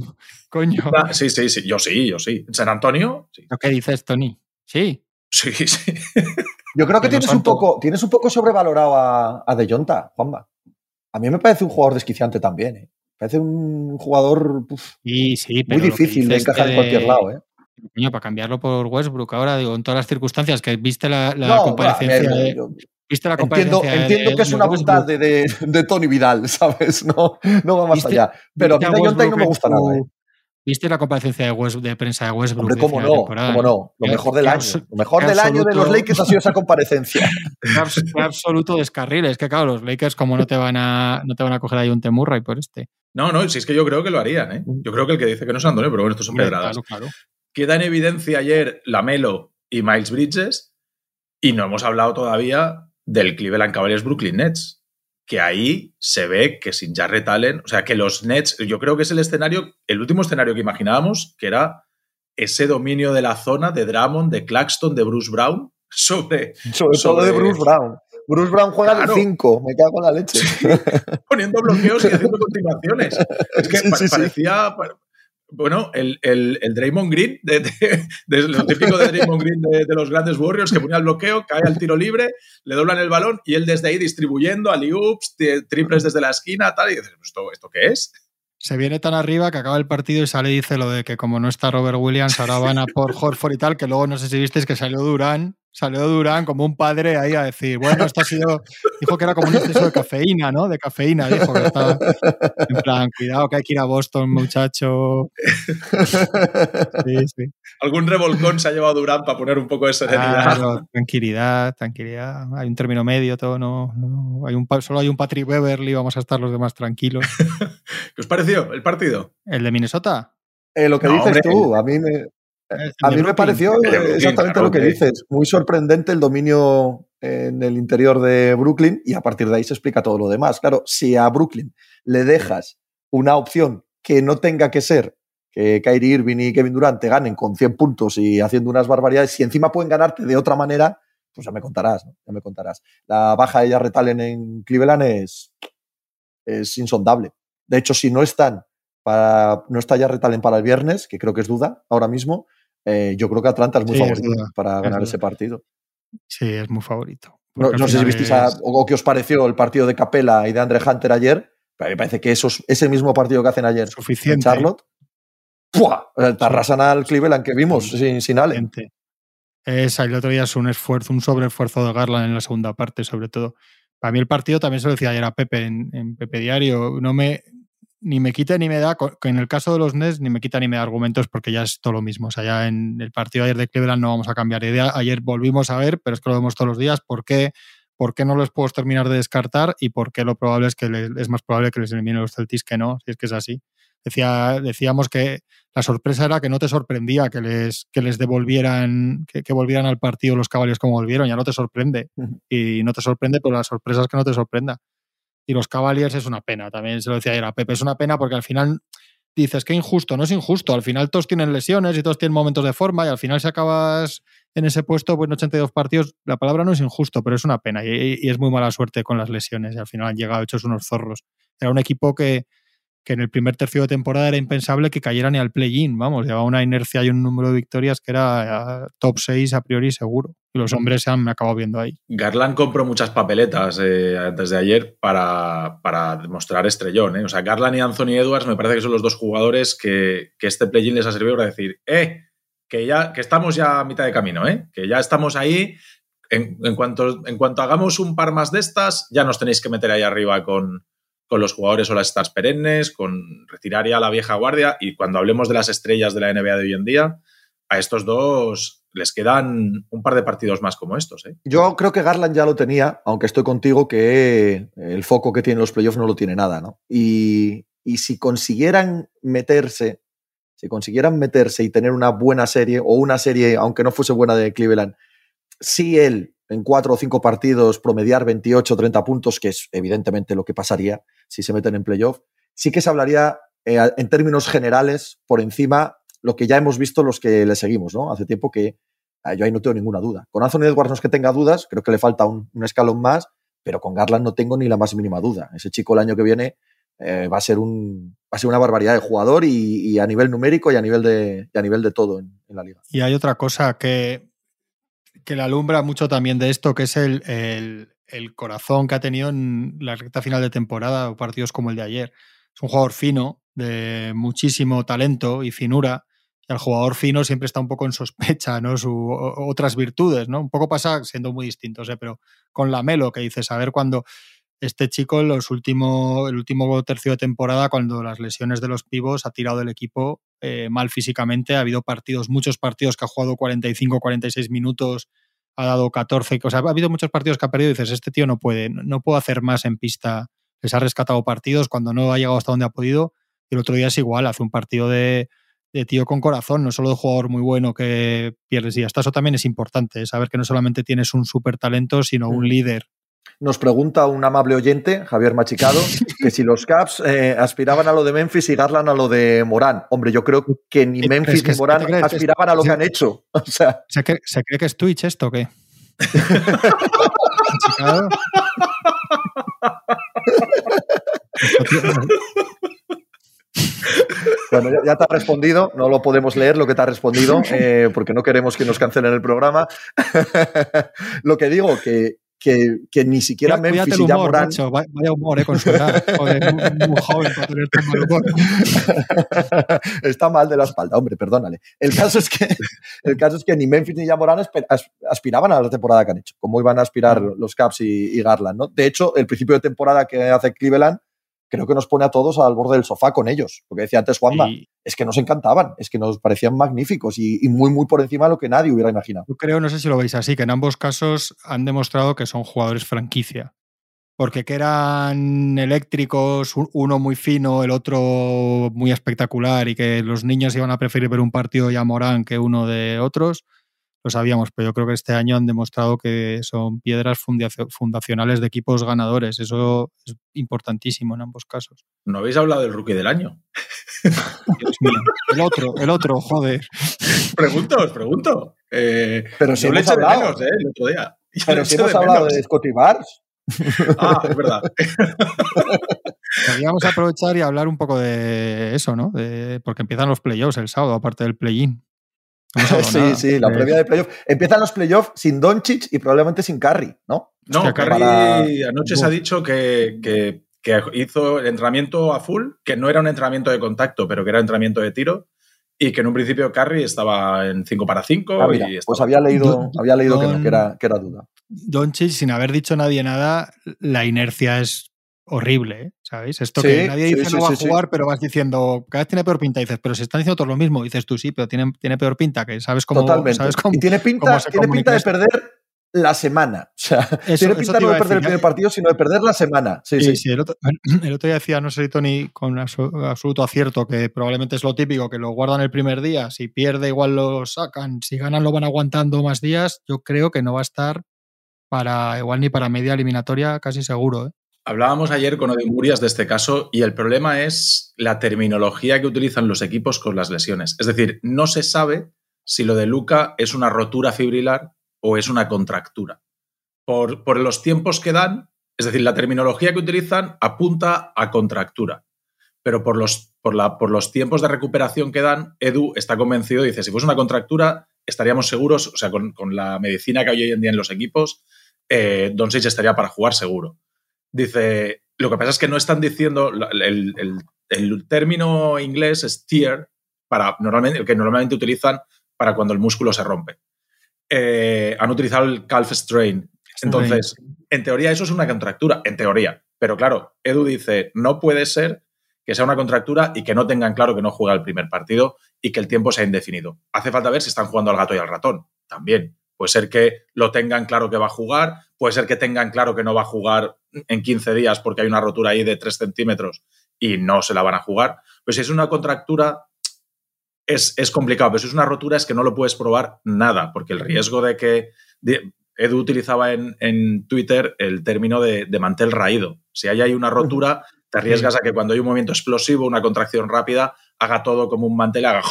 coño. Sí, sí, sí. Yo sí, yo sí. ¿En San Antonio? Sí, ¿Lo que dices, Tony? Sí. sí. sí. Yo creo que tienes un, poco, tienes un poco sobrevalorado a, a De Jonta, Juanma. A mí me parece un jugador desquiciante también. ¿eh? Parece un jugador uf, Sí, sí, muy difícil de encajar en cualquier lado. ¿eh? Coño, para cambiarlo por Westbrook ahora, digo, en todas las circunstancias, que viste la, la No, comparecencia yo viste la entiendo, comparecencia entiendo de- que es una bondad de, Tony Vidal, ¿sabes? No, no va más ¿Viste- allá. Pero a mí De Jonta no me gusta nada. ¿eh? ¿Viste la comparecencia de, West- de prensa de Westbrook? Hombre, cómo no, cómo eh? no. Lo mejor del año. Lo mejor del año de los Lakers ha sido esa comparecencia. Qué abs- qué absoluto descarril. Es que, claro, los Lakers, como no te van a, no te van a coger ahí un Temurray por este. No, no, si es que yo creo que lo harían, ¿eh? Yo creo que el que dice que no es Antonio, pero bueno, estos son Hombre, pedradas. claro, claro. Queda en evidencia ayer Lamelo y Miles Bridges y no hemos hablado todavía del Cleveland Cavaliers Brooklyn Nets, que ahí se ve que sin Jarrett Allen, o sea, que los Nets, yo creo que es el escenario, el último escenario que imaginábamos, que era ese dominio de la zona de Drummond, de Claxton, de Bruce Brown sobre. Sobre, todo de Bruce Brown. Bruce Brown juega de 5, me cago en la leche. poniendo bloqueos y haciendo continuaciones. Es que parecía, bueno, el, el, el, Draymond Green, de, lo típico de Draymond Green de, los grandes Warriors, que ponía el bloqueo, cae al tiro libre, le doblan el balón y él desde ahí distribuyendo, alley-oops, triples desde la esquina, tal, y dices, ¿esto, ¿esto qué es? Se viene tan arriba que acaba el partido y sale y dice lo de que como no está Robert Williams, ahora van a por Horford y tal, que luego no sé si visteis que salió Durán Salió Durán como un padre ahí a decir, bueno, esto ha sido, dijo que era como un exceso de cafeína, ¿no? De cafeína, dijo que estaba en plan, cuidado que hay que ir a Boston, muchacho. Sí, sí. Algún revolcón se ha llevado Durán para poner un poco de serenidad. tranquilidad, tranquilidad. Hay un término medio, todo, no, no. Hay un, solo hay un Patrick Beverly, vamos a estar los demás tranquilos. ¿Qué os pareció el partido? ¿El de Minnesota? Eh, lo que dices tú, a mí me, a mí me pareció exactamente lo que dices. Muy sorprendente el dominio en el interior de Brooklyn y a partir de ahí se explica todo lo demás. Claro, si a Brooklyn le dejas una opción que no tenga que ser que Kyrie Irving y Kevin Durant te ganen con 100 puntos y haciendo unas barbaridades, si encima pueden ganarte de otra manera, pues ya me contarás, ya me contarás. La baja de Jarrett Allen en Cleveland es, es insondable. De hecho, si no están para, no está Jarrett Allen para el viernes, que creo que es duda ahora mismo, eh, yo creo que Atlanta es muy favorito para ganar ese partido. Sí, es muy favorito. No, sé si visteis o qué os pareció el partido de Capela y de Andre Hunter ayer, pero a mí me parece que esos, ese mismo partido que hacen ayer Suficiente. en Charlotte, ¡pua! Te arrasan al Cleveland que vimos sin, sin Allen. Es, el otro día es un esfuerzo, un sobreesfuerzo de Garland en la segunda parte, sobre todo. Para mí el partido también se lo decía ayer a Pepe en, en Pepe Diario. No me, ni me quita ni me da, en el caso de los Nets, ni me quita ni me da argumentos porque ya es todo lo mismo. O sea, ya en el partido de ayer de Cleveland no vamos a cambiar idea. Ayer volvimos a ver, pero es que lo vemos todos los días, por qué, por qué no los puedo terminar de descartar y por qué lo probable es que es más probable que les eliminen los Celtics que no, si es que es así. Decía, decíamos que la sorpresa era que no te sorprendía que les, que les devolvieran, que, volvieran al partido los caballos como volvieron, ya no te sorprende. Y no te sorprende, pero la sorpresa es que no te sorprenda y los Cavaliers es una pena. También se lo decía ayer a Pepe, es una pena porque al final dices que injusto, no es injusto. Al final todos tienen lesiones y todos tienen momentos de forma y al final si acabas en ese puesto pues, en 82 partidos, la palabra no es injusto, pero es una pena y, y, es muy mala suerte con las lesiones y al final han llegado hechos unos zorros. Era un equipo que, que en el primer tercio de temporada era impensable que cayera ni al play-in, vamos, llevaba una inercia y un número de victorias que era top 6 a priori seguro. Y los hombres se han acabado viendo ahí. Garland compró muchas papeletas eh, antes de ayer para, para demostrar estrellón. ¿eh? O sea, Garland y Anthony Edwards me parece que son los dos jugadores que, que este play-in les ha servido para decir, eh, que ya que estamos ya a mitad de camino, ¿eh? que ya estamos ahí. En, en, cuanto, en cuanto hagamos un par más de estas, ya nos tenéis que meter ahí arriba con, con los jugadores o las stars perennes, con retirar ya la vieja guardia y cuando hablemos de las estrellas de la NBA de hoy en día, a estos dos les quedan un par de partidos más como estos. ¿eh? Yo creo que Garland ya lo tenía, aunque estoy contigo que el foco que tienen los playoffs no lo tiene nada, ¿no? Y, y si consiguieran meterse, si consiguieran meterse y tener una buena serie o una serie, aunque no fuese buena de Cleveland, si él en cuatro o cinco partidos promediar 28 o 30 puntos, que es evidentemente lo que pasaría si se meten en playoff, sí que se hablaría eh, en términos generales por encima lo que ya hemos visto los que le seguimos, ¿no? Hace tiempo que eh, yo ahí no tengo ninguna duda. Con Anthony Edwards no es que tenga dudas, creo que le falta un, escalón más, pero con Garland no tengo ni la más mínima duda. Ese chico el año que viene eh, va, a ser un, va a ser una barbaridad de jugador y, a nivel numérico y a nivel de, a nivel de todo en la liga. Y hay otra cosa que que le alumbra mucho también de esto, que es el, el, corazón que ha tenido en la recta final de temporada o partidos como el de ayer. Es un jugador fino, de muchísimo talento y finura. Y el jugador fino siempre está un poco en sospecha, ¿no? Su, otras virtudes, ¿no? Un poco pasa siendo muy distintos, ¿eh? pero con la Melo, que dices, a ver cuando este chico los últimos, el último tercio de temporada, cuando las lesiones de los pivos ha tirado del equipo eh, mal físicamente. Ha habido partidos, muchos partidos que ha jugado 45, 46 minutos, ha dado 14. O sea, ha habido muchos partidos que ha perdido y dices, este tío no puede, no puedo hacer más en pista. Les ha rescatado partidos cuando no ha llegado hasta donde ha podido. Y el otro día es igual, hace un partido de, de tío con corazón, no solo de jugador muy bueno que pierdes y hasta eso también es importante, saber que no solamente tienes un súper talento, sino un líder Nos pregunta un amable oyente, Javier Machicado, que si los Caps eh, aspiraban a lo de Memphis y Garland a lo de Morán. Hombre, yo creo que ni Memphis ni Morán aspiraban a lo que han hecho. O sea, ¿Se cree, ¿Se cree que es Twitch esto o qué? Bueno, ya, ya, te ha respondido, no lo podemos leer lo que te ha respondido, eh, porque no queremos que nos cancelen el programa. lo que digo, que, que, que ni siquiera Memphis y ya humor, Morán. vaya humor, eh, con su edad. Joder, muy, muy joven para tener tan mal humor. Está mal de la espalda, hombre, perdónale. El caso es que, el caso es que ni Memphis ni Morán aspiraban a la temporada que han hecho, como iban a aspirar los Caps y, y Garland. ¿no? De hecho, el principio de temporada que hace Cleveland creo que nos pone a todos al borde del sofá con ellos. Porque decía antes Juanma, Y es que nos encantaban, es que nos parecían magníficos y, y muy, muy por encima de lo que nadie hubiera imaginado. yo creo, no sé si lo veis así, que en ambos casos han demostrado que son jugadores franquicia. Porque que eran eléctricos, uno muy fino, el otro muy espectacular, y que los niños iban a preferir ver un partido de Morán que uno de otros, lo sabíamos, pero yo creo que este año han demostrado que son piedras fundacio- fundacionales de equipos ganadores. Eso es importantísimo en ambos casos. ¿No habéis hablado del rookie del año? El otro, el otro, joder. Pregunto, os pregunto. Eh, Pero si hemos de hablado. menos, ¿eh? El otro día. Yo Pero si hemos de hablado menos. de Scotty Barnes. Ah, es verdad. Podríamos aprovechar y hablar un poco de eso, ¿no? De- porque empiezan los playoffs el sábado, aparte del play-in. No sí, nada. sí, la previa de playoff. Empiezan los playoffs sin Doncic y probablemente sin Curry, ¿no? No, Hostia, Carrie para- anoche se ha dicho que, que- que hizo el entrenamiento a full, que no era un entrenamiento de contacto, pero que era entrenamiento de tiro, y que en un principio Carrie estaba en 5 para 5 Ah, pues había leído, Don- había leído que no, Don- que era, que era duda. Doncic, sin haber dicho nadie nada, la inercia es horrible, ¿eh? ¿sabéis? Esto Sí, que nadie dice sí, no va a jugar, pero vas diciendo, cada vez tiene peor pinta, y dices, pero se están diciendo todos lo mismo, dices tú sí, pero tiene, tiene peor pinta, que sabes cómo, Totalmente. sabes cómo, y tiene pinta, tiene pinta de perder la semana. O sea, tiene pinta no de perder el primer ya- partido, sino de perder la semana. Sí, Sí, sí. sí, el, otro, el otro día decía, no sé si Tony, con abso- absoluto acierto, que probablemente es lo típico, que lo guardan el primer día, si pierde igual lo sacan, si ganan lo van aguantando más días, yo creo que no va a estar para igual ni para media eliminatoria, casi seguro. ¿eh? Hablábamos ayer con Odin Murias de este caso y el problema es la terminología que utilizan los equipos con las lesiones. Es decir, no se sabe si lo de Luca es una rotura fibrilar o es una contractura. Por, por los tiempos que dan, es decir, la terminología que utilizan apunta a contractura. Pero por los, por, la, por los tiempos de recuperación que dan, Edu está convencido, dice, si fuese una contractura, estaríamos seguros, o sea, con, con la medicina que hay hoy en día en los equipos, eh, Doncic estaría para jugar seguro. Dice, lo que pasa es que no están diciendo, el- el término inglés es tear, para, normalmente, el que normalmente utilizan para cuando el músculo se rompe. Eh, han utilizado el calf strain. Entonces, en teoría eso es una contractura, en teoría. Pero claro, Edu dice, no puede ser que sea una contractura y que no tengan claro que no juega el primer partido y que el tiempo sea indefinido. Hace falta ver si están jugando al gato y al ratón. También. Puede ser que lo tengan claro que va a jugar, puede ser que tengan claro que no va a jugar en 15 días porque hay una rotura ahí de 3 centímetros y no se la van a jugar. Pues si es una contractura, es, es complicado, pero si es una rotura es que no lo puedes probar nada, porque el riesgo de que... de- Edu utilizaba en, en Twitter el término de, de mantel raído. Si hay ahí una rotura, te arriesgas a que cuando hay un movimiento explosivo, una contracción rápida, haga todo como un mantel, haga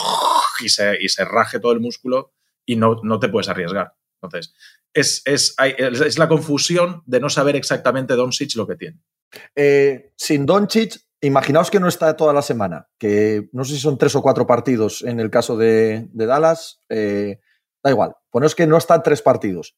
y se, y se raje todo el músculo y no, no te puedes arriesgar. Entonces, es, es, hay- es- es la confusión de no saber exactamente Doncic lo que tiene. Eh, sin Doncic, imaginaos que no está toda la semana, que no sé si son tres o cuatro partidos en el caso de, de Dallas. eh, da igual, poneos que no están tres partidos.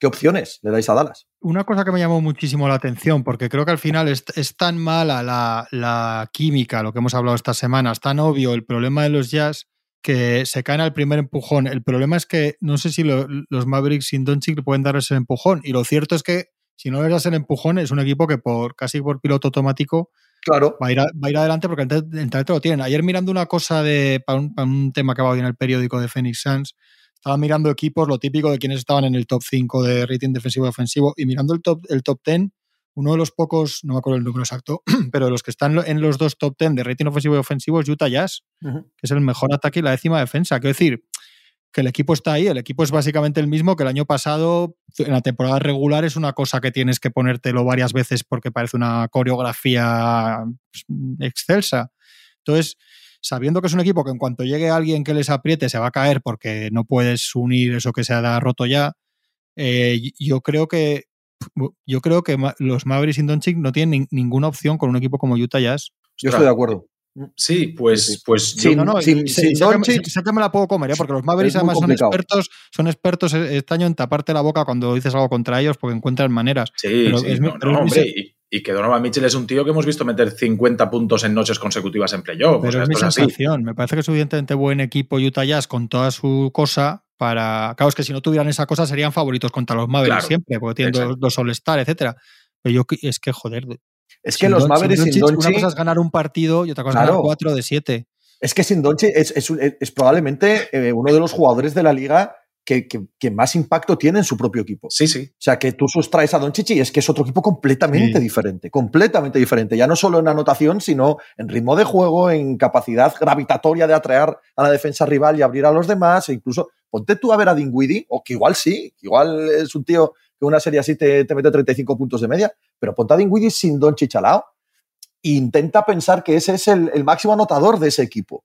¿Qué opciones le dais a Dallas? Una cosa que me llamó muchísimo la atención, porque creo que al final es, es tan mala la, la química, lo que hemos hablado estas semanas, tan obvio el problema de los Jazz, que se caen al primer empujón. El problema es que no sé si lo- los Mavericks sin Doncic le pueden dar ese empujón. Y lo cierto es que si no les das el empujón, es un equipo que por casi por piloto automático Claro, va a ir, a- va a ir adelante porque el el talento lo tienen. Ayer mirando una cosa de para un, para un tema que va hoy en el periódico de Phoenix Suns, estaba mirando equipos, lo típico de quienes estaban en el top 5 de rating defensivo y ofensivo, y mirando el top, el top 10, uno de los pocos, no me acuerdo el número exacto, pero de los que están en los dos top 10 de rating ofensivo y ofensivo es Utah Jazz, que es el mejor ataque y la décima defensa. Quiero decir, que el equipo está ahí. El equipo es básicamente el mismo que el año pasado. En la temporada regular es una cosa que tienes que ponértelo varias veces porque parece una coreografía pues, excelsa. Entonces, sabiendo que es un equipo que en cuanto llegue alguien que les apriete se va a caer porque no puedes unir eso que se ha roto ya, eh, yo creo que yo creo que los Mavericks y Doncic no tienen ninguna opción con un equipo como Utah Jazz. Yo estoy de acuerdo. Sí, pues, pues sí, no, no, sí, que me la puedo comer, ¿eh? porque los Mavericks además son expertos, son expertos este año en taparte la boca cuando dices algo contra ellos porque encuentran maneras. Sí, sí, no, hombre, y, que Donovan Mitchell es un tío que hemos visto meter 50 puntos en noches consecutivas en playoff. Pero es mi sensación. Me parece que es suficientemente buen equipo Utah Jazz con toda su cosa para. Claro, es que si no tuvieran esa cosa serían favoritos contra los Mavericks siempre, porque tienen dos, dos All-Star, etcétera. Pero yo es que, joder, es que los Mavericks sin Doncic... Una cosa es ganar un partido y otra cosa es ganar cuatro de siete. Es que sin Doncic es, es, probablemente eh, uno de los jugadores de la liga que, que, más impacto tiene en su propio equipo. Sí, sí. O sea, que tú sustraes a Doncic y es que es otro equipo completamente diferente, completamente diferente. Ya no solo en anotación, sino en ritmo de juego, en capacidad gravitatoria de atraer a la defensa rival y abrir a los demás. E incluso, ponte tú a ver a Dinwiddie, o que igual sí, igual es un tío que una serie así te, te mete 35 puntos de media, pero ponte a Dinwiddie sin Don Chichalao e intenta pensar que ese es el, máximo anotador de ese equipo.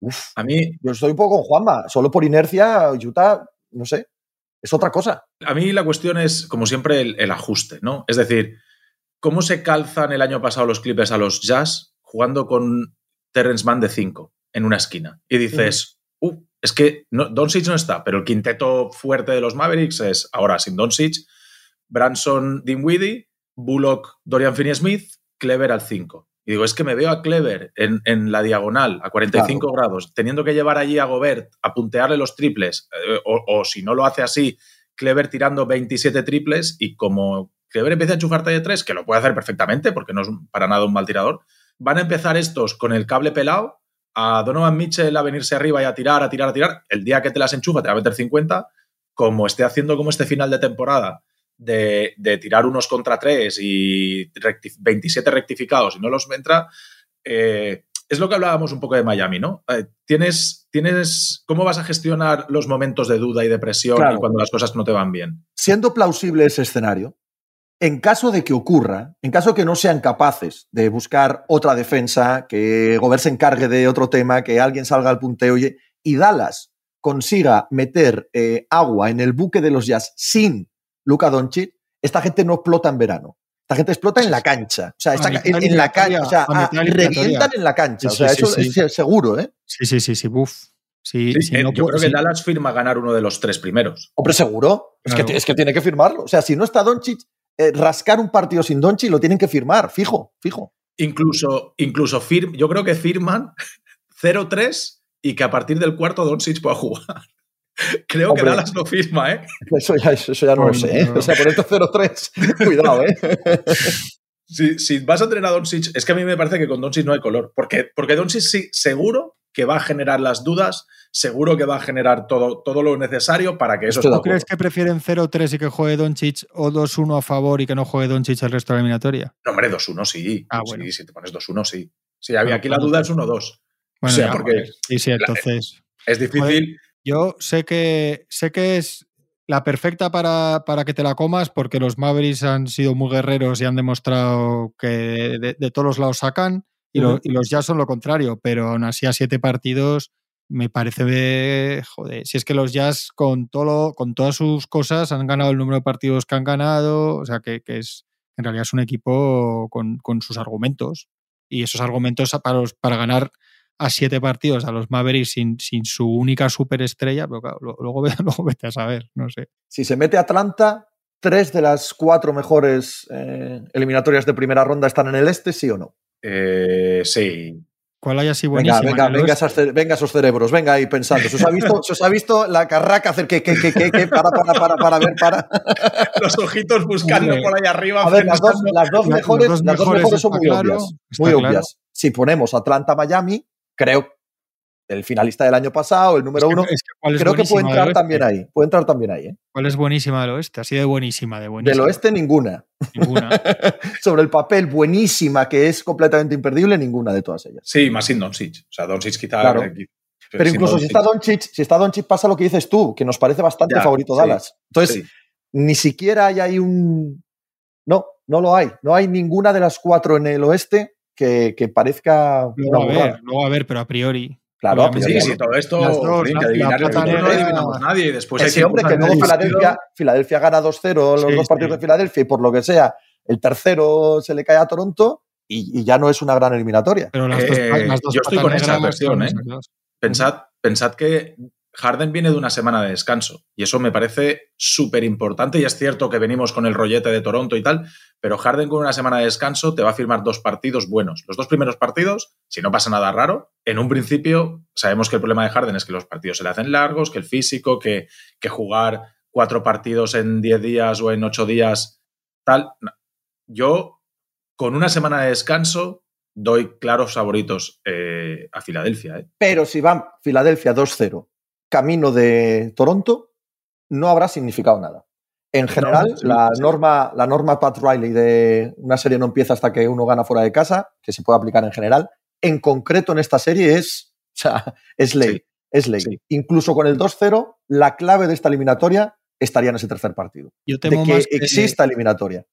Uf, a mí, yo estoy un poco con Juanma, solo por inercia, Utah, no sé, es otra cosa. A mí la cuestión es, como siempre, el, ajuste, ¿no? Es decir, ¿cómo se calzan el año pasado los Clippers a los Jazz jugando con Terrence Mann de 5 en una esquina? Y dices, uh, es que no, Doncic no está, pero el quinteto fuerte de los Mavericks es ahora sin Doncic, Branson, Dinwiddie, Bullock, Dorian Finney-Smith, Clever al 5. Y digo, es que me veo a Clever en, la diagonal a 45 grados, teniendo que llevar allí a Gobert a puntearle los triples, eh, o, si no lo hace así, Clever tirando 27 triples y como Clever empieza a enchufar de 3, que lo puede hacer perfectamente porque no es para nada un mal tirador, van a empezar estos con el cable pelado a Donovan Mitchell a venirse arriba y a tirar, a tirar, a tirar, el día que te las enchufa te va a meter 50, como esté haciendo como este final de temporada de, tirar unos contra tres y 27 rectificados y no los entra, eh, es lo que hablábamos un poco de Miami, ¿no? Eh, tienes, tienes, ¿Cómo vas a gestionar los momentos de duda y depresión cuando las cosas no te van bien? Siendo plausible ese escenario, en caso de que ocurra, en caso de que no sean capaces de buscar otra defensa, que Gobert se encargue de otro tema, que alguien salga al punteo y Dallas consiga meter eh, agua en el buque de los Jazz sin Luca Doncic, esta gente no explota en verano. Esta gente explota en la cancha. O sea, en, la cancha. O sea, revientan en la cancha. o sea, eso es seguro, ¿eh? Sí, sí, sí, sí, buf. Sí, eh, yo creo que Dallas firma ganar uno de los tres primeros. Hombre, seguro. Es, que, es que tiene que firmarlo. O sea, si no está Doncic, eh, rascar un partido sin Donchi lo tienen que firmar, fijo, fijo. Incluso, incluso yo creo que firman 0-3 y que a partir del cuarto Doncic pueda jugar. Creo que Dallas no firma, ¿eh? Eso ya, eso ya no lo sé, ¿eh? O sea, por esto 0-3, cuidado, ¿eh? Si, vas a tener a Doncic, es que a mí me parece que con Doncic no hay color. Porque, porque Doncic sí, seguro que va a generar las dudas, seguro que va a generar todo, todo lo necesario para que eso ¿Tú crees que prefieren 0-3 y que juegue Doncic o 2-1 a favor y que no juegue Doncic el resto de la eliminatoria? No, hombre, 2-1 sí. Ah, bueno. Sí, si te pones 2-1 sí. Sí, había aquí la duda es 1-2. Bueno, o sea, porque. Sí, sí, entonces. Es difícil. Yo sé que, sé que es la perfecta para, para, que te la comas porque los Mavericks han sido muy guerreros y han demostrado que de, todos los lados sacan y, y, los Jazz son lo contrario, pero aún así a siete partidos me parece de, joder, si es que los Jazz con, todo con todas sus cosas han ganado el número de partidos que han ganado, o sea que, es, en realidad es un equipo con, sus argumentos y esos argumentos para, para ganar a siete partidos a los Mavericks sin, sin su única superestrella, pero claro, luego, luego, vete a saber, no sé. Si se mete Atlanta, tres de las cuatro mejores eh, eliminatorias de primera ronda están en el este, ¿sí o no? Eh, sí, ¿Cuál hay así buenísima? Venga, venga, venga, esos, cerebros, venga ahí pensando. ¿Se os ha visto, se os ha visto la carraca hacer que, que, que, que, para, para, para, para ver, para? Los ojitos buscando por ahí arriba. A ver, las dos, las dos mejores, las dos mejores, son muy obvias. Muy obvias. Si ponemos Atlanta-Miami, creo el finalista del año pasado, el número uno. creo que puede entrar también ahí. Puede entrar también ahí. ¿eh? ¿Cuál es buenísima del oeste? Así de buenísima, de buenísima. Del oeste, ninguna. Ninguna. Sobre el papel, buenísima, que es completamente imperdible, ninguna de todas ellas. Sí, más sin Doncic. O sea, Doncic quizá. Pero, sin incluso si está Doncic, si está Doncic pasa lo que dices tú, que nos parece bastante Ya, favorito sí, Dallas. Entonces, sí. ni siquiera hay ahí un... No, no lo hay. No hay ninguna de las cuatro en el oeste que, que parezca una va a va ver, pero a priori. Claro, a Obviamente. priori Sí, no. sí, todo esto, Las dos, que adivinar la el futuro no adivinamos nadie. Y después hay Sí, hombre, que luego del Filadelfia. Filadelfia gana 2-0 los Sí, dos partidos sí. de Filadelfia y por lo que sea, el tercero se le cae a Toronto y, y ya no es una gran eliminatoria. Pero las Eh, dos, las dos yo estoy con esa versión, ¿eh? Pensad, pensad que Harden viene de una semana de descanso y eso me parece súper importante y es cierto que venimos con el rollete de Toronto y tal, pero Harden con una semana de descanso te va a firmar dos partidos buenos. Los dos primeros partidos, si no pasa nada raro, en un principio sabemos que el problema de Harden es que los partidos se le hacen largos, que el físico, que, que jugar cuatro partidos en diez días o en ocho días, tal. Yo, con una semana de descanso, doy claros favoritos eh, a Filadelfia. ¿eh? Pero si van Filadelfia 2-0 camino de Toronto, no habrá significado nada. En general, sí, la, sí. norma, la norma Pat Riley de una serie no empieza hasta que uno gana fuera de casa, que se puede aplicar en general, en concreto en esta serie es, o sea, es ley. Sí. Es ley. Incluso con el 2-0, la clave de esta eliminatoria estaría en ese tercer partido. Yo De que más que, exista eliminatoria.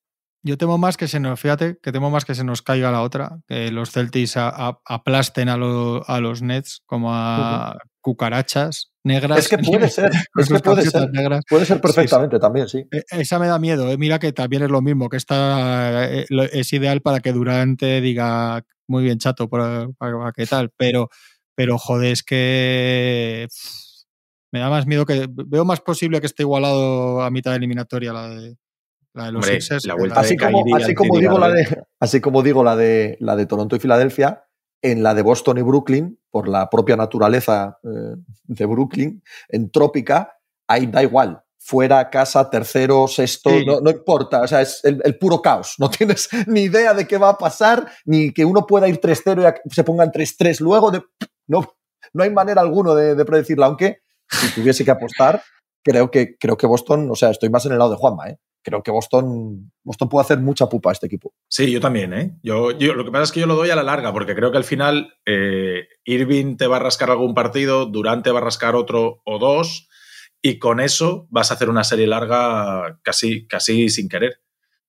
yo temo más que se nos, fíjate, que temo más que se nos caiga la otra, que los Celtics a- a- aplasten a, lo- a los Nets como a cucarachas negras. Es que puede ser, es que puede ser. negras. Puede ser perfectamente también, sí. Eh, Esa me da miedo, eh. mira que también es lo mismo, que esta eh, lo- es ideal para que Durante diga muy bien chato, para, para- para qué tal, pero, pero joder, es que me da más miedo que veo más posible que esté igualado a mitad de eliminatoria la de, la de los Hombre, Sixers. la que vuelta Así de como, así como digo la de, así como digo la de la de Toronto y Filadelfia, en la de Boston y Brooklyn, por la propia naturaleza eh, de Brooklyn, en trópica, ahí da igual. Fuera, casa, tercero, sexto, Sí. no, no importa. O sea, es el, el puro caos. No tienes ni idea de qué va a pasar, ni que uno pueda ir 3-0 y se pongan 3-3 luego. De, no, no hay manera alguna de, de predecirlo, aunque si tuviese que apostar, creo que, creo que Boston, o sea, estoy más en el lado de Juanma, ¿eh? Creo que Boston, Boston puede hacer mucha pupa a este equipo. Sí, yo también, ¿eh? Yo, lo que pasa es que yo lo doy a la larga, porque creo que al final eh, Irving te va a rascar algún partido, Durante va a rascar otro o dos, y con eso vas a hacer una serie larga casi, casi sin querer.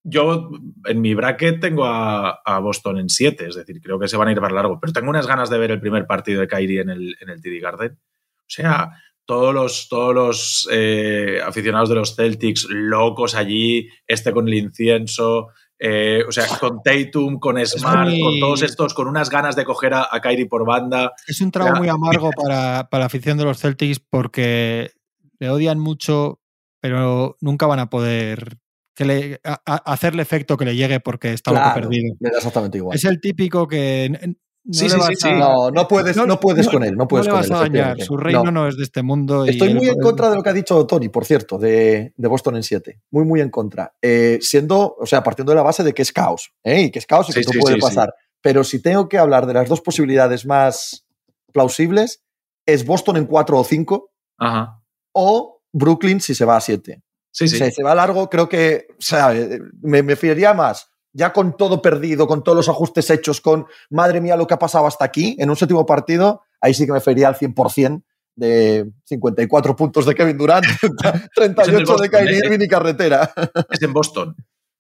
Yo en mi bracket tengo a, Boston en 7, es decir, creo que se van a ir más largo, pero tengo unas ganas de ver el primer partido de Kyrie en el, en el TD Garden. O sea, todos los, todos los eh, aficionados de los Celtics locos allí, este con el incienso, eh, o sea, con Tatum, con Smart, muy- con todos estos, con unas ganas de coger a, a Kyrie por banda. Es un trago Ya. muy amargo para, para la afición de los Celtics porque le odian mucho, pero nunca van a poder que le, a- a- hacerle efecto que le llegue porque está loco Claro, perdido. exactamente igual. Es el típico que no Sí, sí, vas sí, sí. a- No, no puedes, no, puedes con él, no puedes le con vas él. a dañar. Su reino No. no. es de este mundo. y Estoy muy en contra de lo que ha dicho Tony, por cierto, de, de Boston en 7. Muy, muy en contra. Eh, siendo, o sea, partiendo de la base de que es caos, ¿eh? y que es caos y Sí, que todo sí, puede sí, sí. pasar. Pero si tengo que hablar de las dos posibilidades más plausibles, es Boston en 4 o 5 Ajá. o Brooklyn si se va a 7. Sí, sí. Si se va largo, creo que, o sea, eh, me, me fiaría más, ya con todo perdido, con todos los ajustes hechos, con madre mía lo que ha pasado hasta aquí, en un séptimo partido, ahí sí que me feriría al 100% de 54 puntos de Kevin Durant, 38 de Kyrie ¿eh? Irving y carretera. Es en Boston.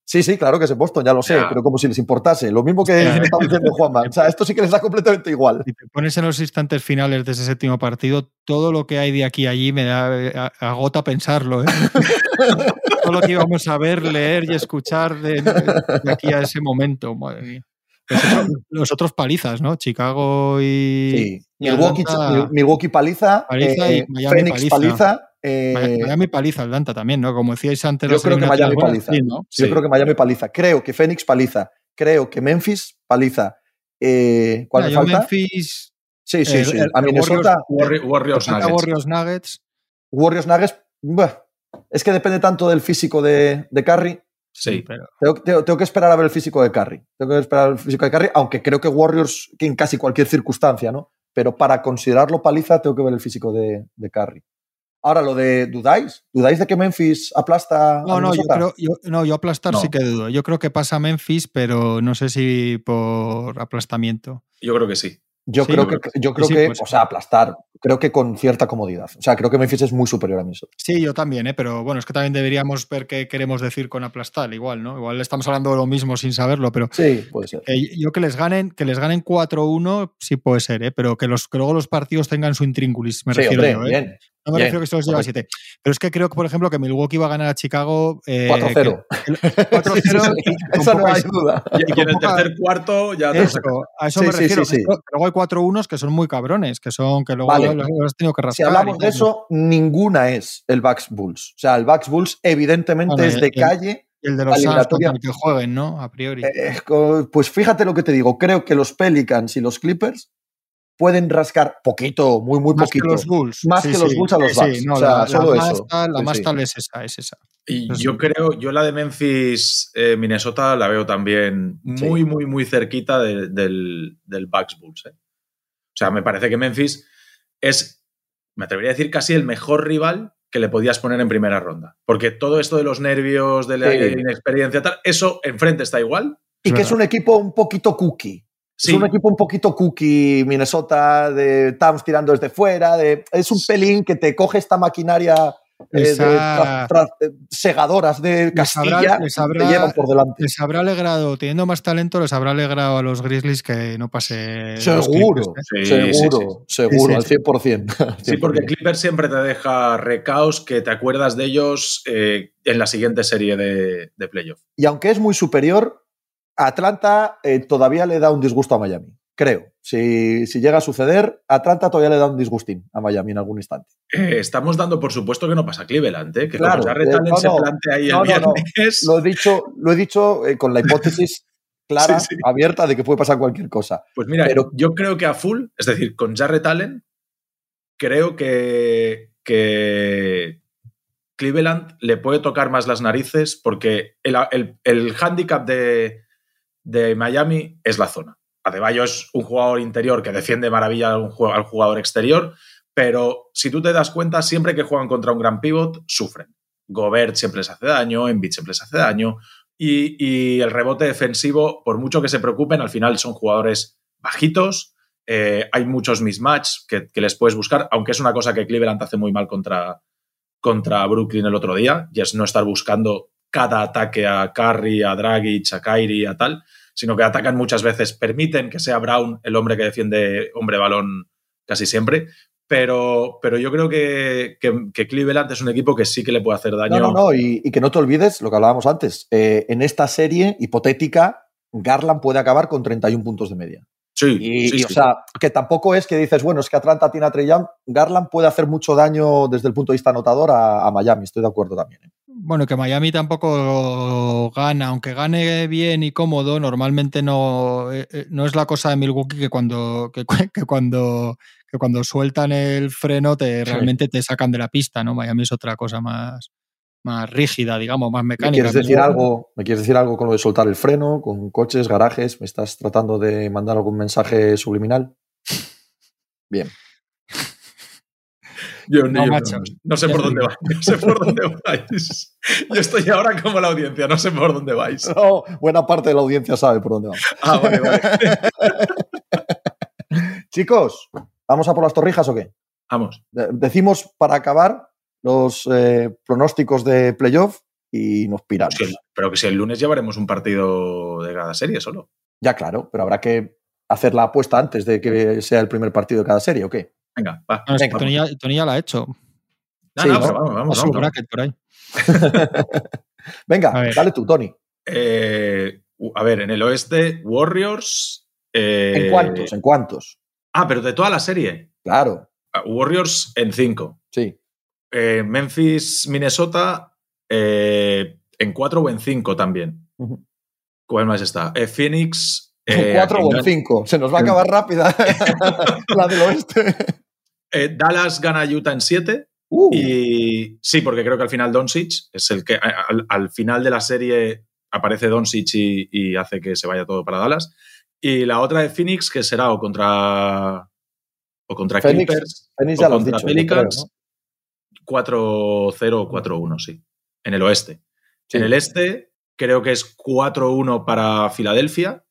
Sí, sí, claro que es en Boston, ya lo sé, pero como si les importase. Lo mismo que Ya. estaba diciendo Juanma. O sea, esto sí que les da completamente igual. Si te pones en los instantes finales de ese séptimo partido, todo lo que hay de aquí a allí me da eh, agota pensarlo. ¿eh? todo lo que íbamos a ver, leer y escuchar de, de aquí a ese momento. Madre mía. Los otros, los otros palizas, ¿no? Chicago y. Sí. y Milwaukee, Milwaukee paliza, Paliza y eh, Miami Phoenix paliza. paliza. Eh, Miami paliza Atlanta también, ¿no? Como decíais antes. Yo creo que Miami paliza. sí, ¿no? Yo Sí. creo que Miami paliza. Creo que Phoenix paliza. Creo que Memphis paliza. Eh, ¿Cuál Mira, me yo falta? Memphis, sí, sí, el- sí. el- a Minnesota, Warri- Warriors Atlanta Nuggets. Warriors Nuggets. Warriors Nuggets. buah, es que depende tanto del físico de, de Curry. Sí. pero Tengo, tengo- tengo que esperar a ver el físico de Curry. Tengo que esperar el físico de Curry, aunque creo que Warriors, que en casi cualquier circunstancia, ¿no? Pero para considerarlo paliza, tengo que ver el físico de, de Curry. Ahora, lo de ¿dudáis? ¿Dudáis de que Memphis aplasta No, a no, yo creo, yo, no, yo aplastar No. sí que dudo. Yo creo que pasa Memphis, pero no sé si por aplastamiento. Yo creo que sí. Yo Sí, creo yo que, yo creo sí, que pues- o sea, aplastar, creo que con cierta comodidad. O sea, creo que Memphis es muy superior a Minnesota. Sí, yo también, ¿eh? pero bueno, es que también deberíamos ver qué queremos decir con aplastar, igual, ¿no? Igual estamos hablando de lo mismo sin saberlo, pero Sí, puede ser. yo que les ganen, que les ganen 4-1, sí puede ser, ¿eh? pero que, los, que luego los partidos tengan su intríngulis, me sí, refiero hombre, yo, ¿eh? bien. No me bien, refiero que se los lleva a correcto. 7. Pero es que creo que, por ejemplo, que Milwaukee va a ganar a Chicago. eh, 4-0. que- el 4-0 Sí, sí, y sí. con Eso no hay duda. Y, y en el tercer cuarto ya te lo Eso, a eso Sí, me sí, refiero. sí, Luego hay cuatro unos que son muy cabrones, que son que luego Vale. los, los has tenido que rascar. Si hablamos de eso, ninguna es el Bucks Bulls. O sea, el Bucks Bulls evidentemente Bueno, es de el- calle. Y el de los Suns el que jueguen, ¿no? A priori. Eh, co- pues fíjate lo que te digo. Creo que los Pelicans y los Clippers pueden rascar poquito, muy, muy más que poquito. los Bulls. Más Sí, que los. Bulls a los Bucks. sí, no, O sea, la, solo la más eso. tal, la Sí, más sí. tal es esa, es esa. Y yo sí. creo, yo la de Memphis, eh, Minnesota, la veo también Sí. muy, muy, muy cerquita de- del, del Bucks Bulls. eh. O sea, me parece que Memphis es, me atrevería a decir, casi el mejor rival que le podías poner en primera ronda. Porque todo esto de los nervios, de la Sí. inexperiencia, tal, eso enfrente está igual. Y que es un equipo un poquito cookie. Sí, Es un equipo un poquito cookie, Minnesota, de Towns tirando desde fuera. De, es un pelín que te coge esta maquinaria eh, de Esa- tra- tra- eh, segadoras de Les habrá- Castilla les y habrá- te llevan por delante. Les habrá alegrado, teniendo más talento, les habrá alegrado a los Grizzlies que no pase. los Seguro, Clippers, ¿eh? Sí, seguro, seguro, Sí, al sí. 100%. Sí, porque 100%. Clippers siempre te deja recaos que te acuerdas de ellos eh, en la siguiente serie de, de playoff. Y aunque es muy superior, Atlanta eh, todavía le da un disgusto a Miami. Creo. Si, si llega a suceder, Atlanta todavía le da un disgustín a Miami en algún instante. Eh, estamos dando por supuesto que no pasa Cleveland, ¿eh? que Claro, como eh, no, se plantea ahí no, el no, no. viernes. Lo he dicho, lo he dicho con la hipótesis clara, Sí, sí. abierta, de que puede pasar cualquier cosa. Pues mira, Pero- yo creo que a full, es decir, con Jarrett Allen, creo que, que Cleveland le puede tocar más las narices porque el, el, el handicap de, de Miami es la zona. Adebayo es un jugador interior que defiende maravilla al, ju- al jugador exterior, pero si tú te das cuenta, siempre que juegan contra un gran pivot, sufren. Gobert siempre les hace daño, Embiid siempre les hace daño, y, el rebote defensivo, por mucho que se preocupen, al final son jugadores bajitos, eh, hay muchos mismatch que, que les puedes buscar, aunque es una cosa que Cleveland hace muy mal contra, contra Brooklyn el otro día, y es no estar buscando cada ataque a Curry, a Dragic, a Kyrie, a tal, sino que atacan muchas veces, permiten que sea Brown el hombre que defiende hombre balón casi siempre, pero, pero yo creo que, que- que Cleveland es un equipo que sí que le puede hacer daño. No, no, no, y, y que no te olvides lo que hablábamos antes. Eh, en esta serie hipotética, Garland puede acabar con 31 puntos de media. Sí, Y, sí, y, sí. o sea, que tampoco es que dices, bueno, es que Atlanta tiene a Trey Young. Garland puede hacer mucho daño desde el punto de vista anotador a, a Miami, estoy de acuerdo también. ¿eh? Bueno, que Miami tampoco gana, aunque gane bien y cómodo, normalmente no, eh, eh, no es la cosa de Milwaukee que cuando, que, cu- que cuando, que cuando sueltan el freno te, Sí. realmente te sacan de la pista, ¿no? Miami es otra cosa más, más rígida, digamos, más ¿Me mecánica. quieres, decir algo, ¿Me quieres decir algo con lo de soltar el freno, con coches, garajes? ¿Me estás tratando de mandar algún mensaje subliminal? Bien. Yo, No, yo macho. no sé por dónde vais. No sé por dónde vais. Yo estoy ahora como la audiencia, no sé por dónde vais. No, buena parte de la audiencia sabe por dónde vamos. Ah, vale, vale. Chicos, ¿vamos a por las torrijas o qué? Vamos. De- Decimos para acabar los eh, pronósticos de playoff y nos piramos. Sí, pero que si el lunes llevaremos un partido de cada serie solo. Ya, claro, pero habrá que hacer la apuesta antes de que sea el primer partido de cada serie, ¿o qué? Venga, va. Es que. Tony, ya, Tony ya la ha hecho. No, Sí, vamos, A vamos, vamos. bracket por ahí. Venga, dale tú, Tony. Eh, a ver, en el oeste, Warriors. eh, ¿En cuántos? ¿En cuántos? Ah, pero de toda la serie. Claro, Ah, Warriors en 5. sí. Memphis, Minnesota eh, en 4 o en 5 también. ¿Cuál más está? Eh, Phoenix. ¿En eh, cuatro o en en- cinco? Se nos va a acabar rápida la del oeste. Eh, Dallas gana a Utah en 7. Uh, Y sí, porque creo que al final Doncic es el que al, al final de la serie aparece Doncic y, y hace que se vaya todo para Dallas. Y la otra de Phoenix, que será o contra o contra Phoenix- Clippers Phoenix o contra dicho, Pelicans, ¿no? 4-0 o 4-1, sí. En el oeste. Sí. En el este, creo que es 4-1 para Filadelfia.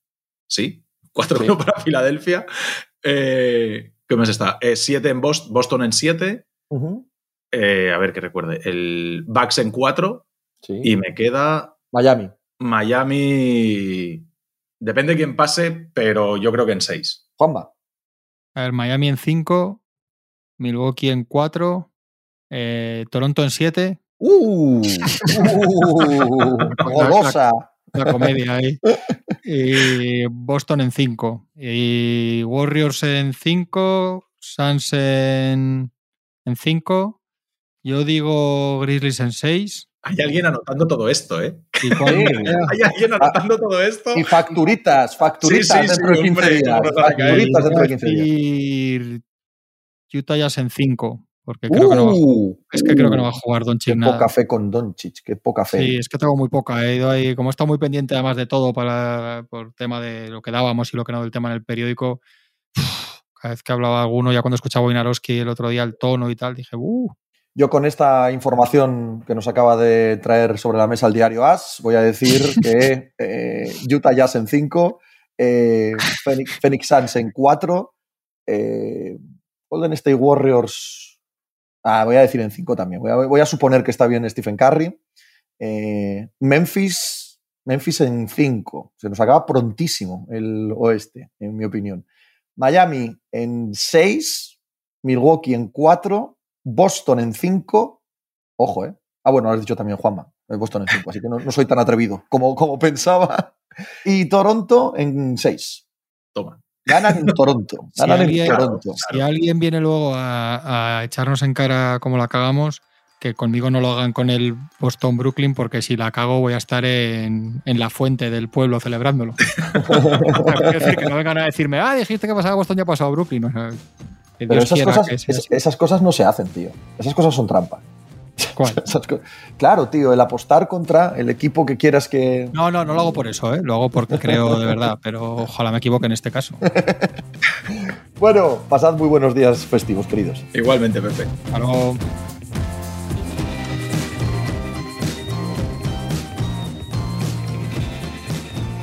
Sí, 4-1 Sí. para Filadelfia. Eh, ¿Qué más está? 7 en Boston, Boston en 7. Eh, a ver que recuerde. El Bucks en 4. Sí. Y me queda Miami. Miami. Depende quién pase, pero yo creo que en 6. Juanma. A ver, Miami en 5, Milwaukee en 4, Toronto en 7. ¡Uh! uh ¡Golosa! La, comedia ahí. Y Boston en 5. Y Warriors en 5, Suns en 5. Yo digo Grizzlies en 6. Hay alguien anotando todo esto, ¿eh? Hay alguien anotando todo esto. Y facturitas, facturitas sí, sí, dentro de 15 hombre, días. Facturitas dentro de 15 días. Y Utah Jazz en 5. Porque creo que no va a. Uh, Es que creo que no va a jugar Doncic Qué nada. poca fe con Doncic, qué poca fe. Sí, es que tengo muy poca. He ido ahí, como he estado muy pendiente además de todo para, por tema de lo que dábamos y lo que no del tema en el periódico, cada vez que hablaba alguno, ya cuando escuchaba Wojnarowski el otro día el tono y tal, dije, uh, Yo con esta información que nos acaba de traer sobre la mesa el diario AS, voy a decir que eh, Utah Jazz en 5, eh, Phoenix, Phoenix Suns en 4, eh, Golden State Warriors, ah, voy a decir en 5 también, voy a, voy a, suponer que está bien Stephen Curry, eh, Memphis, Memphis en 5, se nos acaba prontísimo el oeste, en mi opinión. Miami en 6, Milwaukee en 4, Boston en 5. Ojo, ¿eh? Ah, bueno, has dicho también Juanma. Boston en 5, así que no, no, soy tan atrevido como, como pensaba. Y Toronto en 6. Toma. Ganan en Toronto. Ganan si, alguien, en Toronto. si alguien viene luego a, a, echarnos en cara como la cagamos, que conmigo no lo hagan con el Boston Brooklyn, porque si la cago voy a estar en, en la fuente del pueblo celebrándolo. Decir, que no vengan a decirme, ah, dijiste que pasaba Boston ya pasado Brooklyn. O sea, pero esas cosas, es, esas cosas, no se hacen, tío. Esas cosas son trampa. ¿Cuál? claro, tío, el apostar contra el equipo que quieras que. No, no, no lo hago por eso, ¿eh? lo hago porque creo de verdad, pero ojalá me equivoque en este caso. bueno, pasad muy buenos días festivos, queridos. Igualmente, Pepe. Hasta luego.